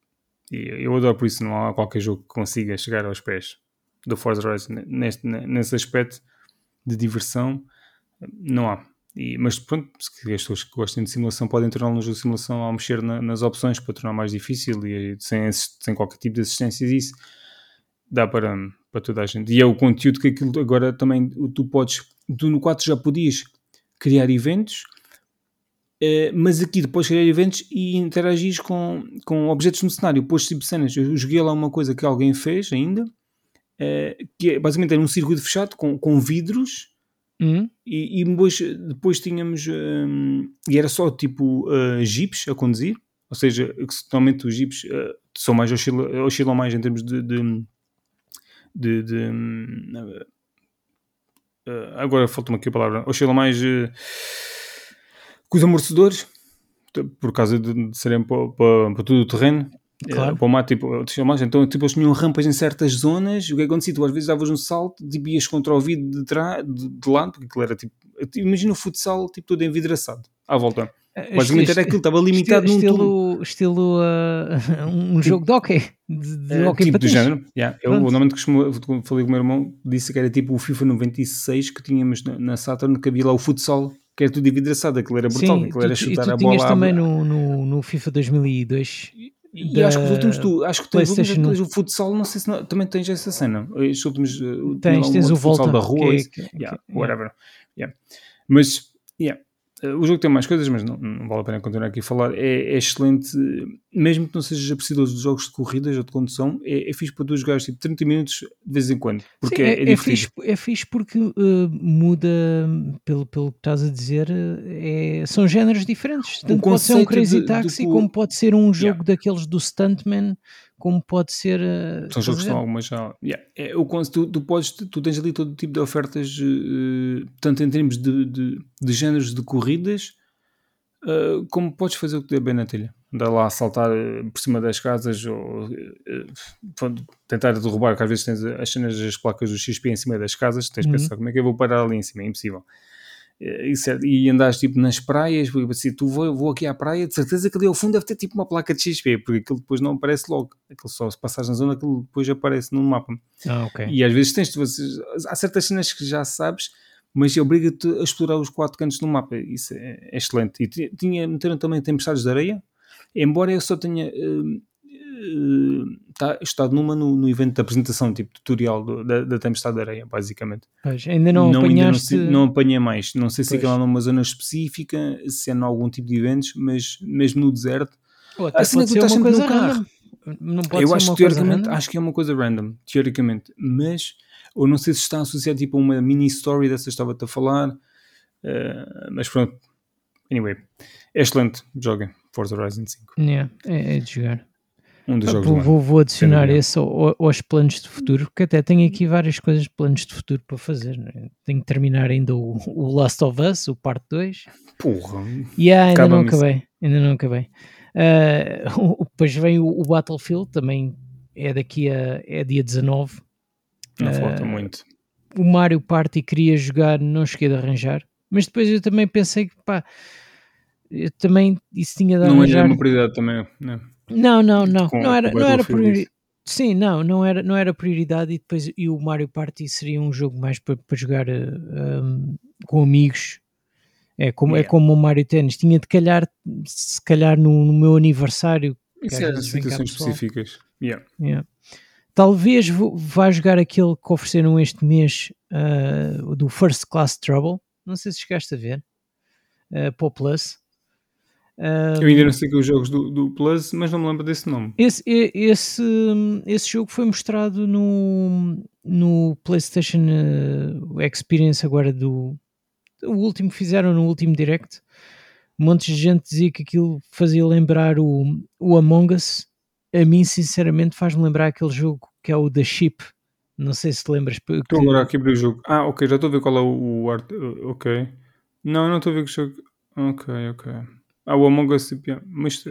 [SPEAKER 1] e, eu adoro por isso. Não há qualquer jogo que consiga chegar aos pés do Forza Horizon neste, nesse aspecto de diversão. Não há. E, mas pronto, se as pessoas que gostem de simulação podem tornar no jogo de simulação ao mexer na, nas opções para tornar mais difícil e sem, sem qualquer tipo de assistência disso, dá para, para toda a gente. E é o conteúdo que aquilo agora também tu podes, tu no 4 já podias criar eventos, uh, mas aqui depois criar eventos e interagir com, com objetos no cenário, pôs tipo cenas. Eu joguei lá uma coisa que alguém fez ainda, uh, que é, basicamente era um circuito fechado com, com vidros.
[SPEAKER 2] Uhum.
[SPEAKER 1] E, e, depois, depois tínhamos um, e era só tipo uh, jeeps a conduzir, ou seja, normalmente os jeeps uh, são mais oscilam, oscilam mais em termos de, de, de, de um, Uh, agora falta-me aqui a palavra. Oscila mais uh, com os amortecedores, por causa de, de serem para, para, para todo o terreno. Claro. Uh, para o mato, tipo, mais. Então, tipo, eles tinham rampas em certas zonas. O que é que acontecia? Tu às vezes davas um salto, tipo, ias contra o vidro de, de, de lado, porque aquilo era tipo. Imagina o futsal, tipo, todo envidraçado à volta. É, Basicamente era aquilo, estava limitado
[SPEAKER 2] estilo,
[SPEAKER 1] num
[SPEAKER 2] estilo, estilo uh, [LAUGHS] um jogo de hockey. De, de uh, hockey
[SPEAKER 1] tipo do género. Yeah. Eu, normalmente costumo, falei com o meu irmão, disse que era tipo o FIFA 96 que tínhamos na, na Saturn, que havia lá o futsal que era tudo envidraçado, aquilo era brutal,
[SPEAKER 2] Sim,
[SPEAKER 1] aquilo era
[SPEAKER 2] tu, e
[SPEAKER 1] chutar
[SPEAKER 2] tu
[SPEAKER 1] a
[SPEAKER 2] tinhas
[SPEAKER 1] bola
[SPEAKER 2] também
[SPEAKER 1] à...
[SPEAKER 2] no, no, no FIFA 2002
[SPEAKER 1] E acho que os últimos, tu, acho que tens, tens o futsal, não sei se não- também tens essa cena. Os últimos, tinha
[SPEAKER 2] Tens,
[SPEAKER 1] lá
[SPEAKER 2] tens o
[SPEAKER 1] futsal
[SPEAKER 2] Volta,
[SPEAKER 1] da rua,
[SPEAKER 2] que é-
[SPEAKER 1] isso.
[SPEAKER 2] que-
[SPEAKER 1] Yeah,
[SPEAKER 2] que-
[SPEAKER 1] whatever. Yeah. Mas, yeah. O jogo tem mais coisas, mas não, não vale a pena continuar aqui a falar. É, é excelente, mesmo que não sejas apreciador de jogos de corridas ou de condução, é, é fixe para tu jogares tipo 30 minutos de vez em quando, porque
[SPEAKER 2] Sim,
[SPEAKER 1] é, é, divertido.
[SPEAKER 2] fixe, é fixe porque uh, muda, pelo, pelo que estás a dizer, uh, é, são géneros diferentes. Tanto pode ser um Crazy
[SPEAKER 1] de- de
[SPEAKER 2] Taxi,
[SPEAKER 1] co-
[SPEAKER 2] como pode ser um jogo
[SPEAKER 1] Yeah.
[SPEAKER 2] daqueles do Stuntman, como pode ser. uh,
[SPEAKER 1] São jogos que algumas já. Yeah. É, o tu, tu, podes, tu tens ali todo tipo de ofertas, eh, tanto em termos de, de, de géneros de corridas, eh, como podes fazer o que der bem na telha. Andar lá a saltar eh, por cima das casas ou eh, eh, pronto, tentar derrubar, que às vezes tens as cenas das placas do XP em cima das casas, tens de
[SPEAKER 2] Uhum.
[SPEAKER 1] pensar como é que eu vou parar ali em cima, é impossível. Eh, é- e andares tipo nas praias, porque assim, tu vou, vou aqui à praia, de certeza que ali ao fundo deve ter tipo uma placa de XP, porque aquilo depois não aparece logo. Aquilo só se passares na zona, aquilo depois aparece no mapa.
[SPEAKER 2] Ah.
[SPEAKER 1] E às vezes tens, vocês- há certas cenas que já sabes, mas obriga-te a explorar os quatro cantos do mapa. Isso é, é excelente. E ti- tinha, meteram também tempestades de areia, embora eu só tenha hum, hum, tá, estado numa no, no evento de apresentação, tipo tutorial do- da, da tempestade de areia, basicamente.
[SPEAKER 2] Pois, ainda não,
[SPEAKER 1] ainda
[SPEAKER 2] apanhaste.
[SPEAKER 1] sei- não apanhei mais. Não sei se
[SPEAKER 2] Pois.
[SPEAKER 1] aquilo é numa zona específica, se é em algum tipo de eventos, mas mesmo no deserto.
[SPEAKER 2] Ou até
[SPEAKER 1] a cena
[SPEAKER 2] pode ser
[SPEAKER 1] estás
[SPEAKER 2] uma coisa
[SPEAKER 1] carro.
[SPEAKER 2] random. Não pode
[SPEAKER 1] eu
[SPEAKER 2] ser
[SPEAKER 1] acho
[SPEAKER 2] uma
[SPEAKER 1] que
[SPEAKER 2] coisa
[SPEAKER 1] teoricamente
[SPEAKER 2] random.
[SPEAKER 1] acho que é uma coisa random, teoricamente, mas eu não sei se está associado tipo a uma mini story dessa que estava-te a falar, eh, mas pronto. Anyway, é excelente. Joguem Forza Horizon 5.
[SPEAKER 2] Yeah, é, é de jogar.
[SPEAKER 1] Um dos
[SPEAKER 2] Ah,
[SPEAKER 1] jogos
[SPEAKER 2] Vou, vou, vou adicionar
[SPEAKER 1] dúvida.
[SPEAKER 2] esse ao- ao- aos planos de futuro, porque até tenho aqui várias coisas de planos de futuro para fazer. né? Tenho que terminar ainda o, o Last of Us, o parte 2.
[SPEAKER 1] Porra.
[SPEAKER 2] E ah, ainda não acabei. Ainda não acabei. [LAUGHS] O- depois vem o, o Battlefield, também é daqui a é dia 19.
[SPEAKER 1] Não
[SPEAKER 2] Eh,
[SPEAKER 1] falta muito.
[SPEAKER 2] O Mario Party queria jogar, não cheguei a arranjar. Mas depois eu também pensei que pá, eu também isso tinha de
[SPEAKER 1] Não é
[SPEAKER 2] arranjar.
[SPEAKER 1] uma prioridade também. Né?
[SPEAKER 2] Não, não, não.
[SPEAKER 1] Com-
[SPEAKER 2] não era, não era
[SPEAKER 1] Battlefield,
[SPEAKER 2] priori...
[SPEAKER 1] isso.
[SPEAKER 2] Sim, não, não era, não era prioridade e depois e o Mario Party seria um jogo mais para, para jogar um, com amigos. É como, é
[SPEAKER 1] Yeah.
[SPEAKER 2] como o Mario Tennis. Tinha de calhar, se calhar no, no meu aniversário.
[SPEAKER 1] Isso é situações específicas. Yeah.
[SPEAKER 2] Yeah. Talvez vá jogar aquele que ofereceram este mês ah, o do First Class Trouble. Não sei se chegaste a ver. Uh, para o Plus. Ah,
[SPEAKER 1] Eu ainda não sei que os jogos do, do Plus, mas não me lembro desse nome.
[SPEAKER 2] Esse, esse, esse jogo foi mostrado no, no PlayStation eh, Experience agora do o último que fizeram no último direct. Um monte de gente dizia que aquilo fazia lembrar o, o Among Us. A mim, sinceramente, faz-me lembrar aquele jogo que é o The Ship. Não sei se te lembras. que-
[SPEAKER 1] Estou agora aqui a abrir o jogo. Ah, ok, já estou a ver qual é o, o arte. Ok. Não, não estou a ver que jogo. Ok, ok. Ah, o Among Us, tipo, yeah. mas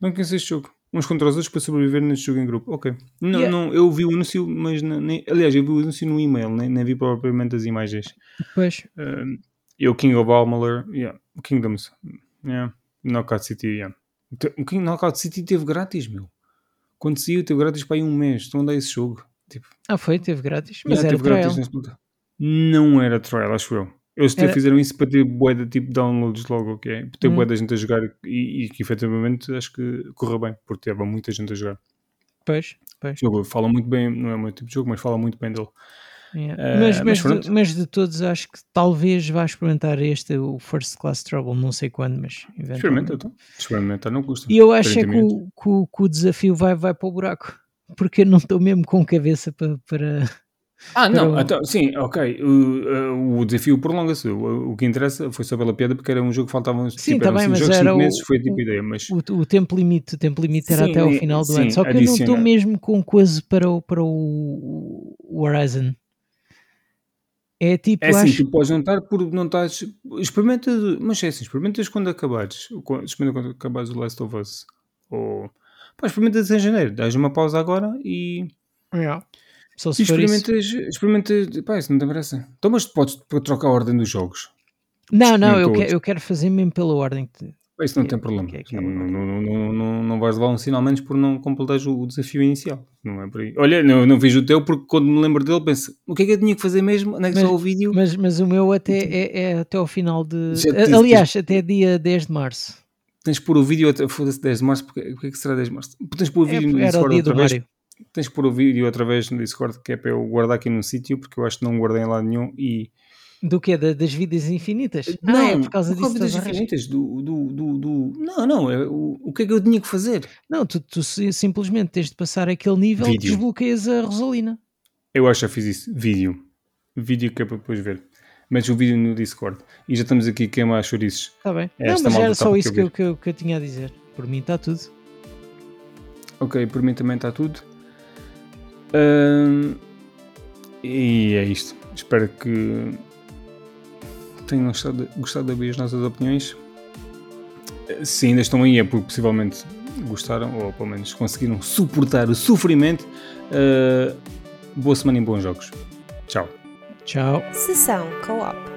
[SPEAKER 1] não conheço este jogo. Uns contra os outros para sobreviver neste jogo em grupo. Ok. Não,
[SPEAKER 2] Yeah.
[SPEAKER 1] não, eu vi o anúncio, mas não- nem, aliás, eu vi o anúncio no e-mail, nem, nem vi propriamente as imagens.
[SPEAKER 2] Pois,
[SPEAKER 1] Um, e o King of Almaler, yeah. o Kingdoms, yeah. Knockout City, yeah. O King Knockout City teve grátis, meu. Quando saiu, teve grátis para aí um mês. Estão a dar esse jogo. Tipo,
[SPEAKER 2] ah, foi, teve grátis, mas
[SPEAKER 1] Yeah,
[SPEAKER 2] era
[SPEAKER 1] teve
[SPEAKER 2] trial.
[SPEAKER 1] Não era trial, acho eu. Eles até
[SPEAKER 2] Era-
[SPEAKER 1] fizeram isso para ter bué de tipo downloads logo, ok? Para ter
[SPEAKER 2] Hum.
[SPEAKER 1] bué da gente a jogar e, e que efetivamente acho que correu bem, porque teve muita gente a jogar.
[SPEAKER 2] Pois, pois.
[SPEAKER 1] O jogo fala muito bem, não é o meu tipo de jogo, mas fala muito bem dele.
[SPEAKER 2] Yeah.
[SPEAKER 1] Eh,
[SPEAKER 2] mas,
[SPEAKER 1] mas
[SPEAKER 2] mas, de, mas de todos acho que talvez vá experimentar este, o First Class Trouble, não sei quando, mas
[SPEAKER 1] Experimenta, então. Experimentar não custa.
[SPEAKER 2] E eu acho é
[SPEAKER 1] 30
[SPEAKER 2] que o, que, que o desafio vai, vai para o buraco, [LAUGHS] porque eu não estou mesmo com cabeça para. para...
[SPEAKER 1] Ah, não,
[SPEAKER 2] para-
[SPEAKER 1] então, sim, ok. O, o desafio prolonga-se. O, o que interessa foi só pela piada, porque era um jogo que faltavam
[SPEAKER 2] Sim,
[SPEAKER 1] tipo,
[SPEAKER 2] tá
[SPEAKER 1] eram
[SPEAKER 2] bem,
[SPEAKER 1] cinco
[SPEAKER 2] mas
[SPEAKER 1] jogos,
[SPEAKER 2] era
[SPEAKER 1] cinco
[SPEAKER 2] o-
[SPEAKER 1] meses, foi tipo ideia, mas
[SPEAKER 2] O, o tempo limite, o tempo limite era
[SPEAKER 1] Sim,
[SPEAKER 2] até ao final do
[SPEAKER 1] sim,
[SPEAKER 2] ano. Só que eu não estou mesmo com coisa para o, para o, Horizon. É tipo,
[SPEAKER 1] É assim,
[SPEAKER 2] acho.
[SPEAKER 1] tu podes não estar por não estás. Experimenta, mas é assim, experimentas quando acabares. Experimenta quando acabares o Last of Us. Ou. Pá, experimentas em janeiro, dás uma pausa agora e.
[SPEAKER 2] Yeah. Só se
[SPEAKER 1] experimentas. experimentas pá, isso não tem pressa. Então, mas tu podes trocar a ordem dos jogos.
[SPEAKER 2] Não, não, eu, que- eu quero fazer mesmo pela ordem. que-
[SPEAKER 1] Isso não tem problema.
[SPEAKER 2] que é- que é-
[SPEAKER 1] não, não, não, não, não vais levar um sinal menos por não completares o, o desafio inicial. Não é por aí. Olha, não, não fiz o teu porque quando me lembro dele penso o que é que eu tinha que fazer mesmo? Onde é que
[SPEAKER 2] Mas-
[SPEAKER 1] o vídeo?
[SPEAKER 2] Mas, mas o meu até é, é até ao final de.
[SPEAKER 1] Já te-
[SPEAKER 2] Aliás, até dia 10 de março.
[SPEAKER 1] Tens que pôr o vídeo, até- foda-se 10 de março, porque, porque é que será 10 de março? Tens que pôr o vídeo no
[SPEAKER 2] É, era o
[SPEAKER 1] Discord outra vez.
[SPEAKER 2] Mário.
[SPEAKER 1] Tens que pôr o vídeo outra vez no Discord, que é para eu guardar aqui num sítio, porque eu acho que não guardei em lado nenhum e...
[SPEAKER 2] Do quê? Da- das vidas infinitas? ah, é por causa
[SPEAKER 1] não,
[SPEAKER 2] disso.
[SPEAKER 1] das
[SPEAKER 2] estás a arranjar.
[SPEAKER 1] infinitas, do, do, do, do- Não, não, é o, o que é que eu tinha que fazer?
[SPEAKER 2] Não, tu, tu si- simplesmente tens de passar aquele nível e
[SPEAKER 1] Vídeo.
[SPEAKER 2] desbloqueias a Rosalina.
[SPEAKER 1] Eu acho que já fiz isso, vídeo. Vídeo que é para depois ver. Metes o vídeo no Discord. E já estamos aqui a queimar chouriços.
[SPEAKER 2] Está bem.
[SPEAKER 1] Esta
[SPEAKER 2] não, mas era
[SPEAKER 1] está
[SPEAKER 2] só isso que eu, que, eu, que eu tinha a dizer. Por mim está tudo.
[SPEAKER 1] Ok, por mim também está tudo. E é isto. Espero que tenham gostado, gostado de ouvir as nossas opiniões. Se ainda estão aí é porque possivelmente gostaram ou pelo menos conseguiram suportar o sofrimento. Ah, boa semana e bons jogos. Tchau.
[SPEAKER 2] Tchau.
[SPEAKER 3] Sessão Co-op.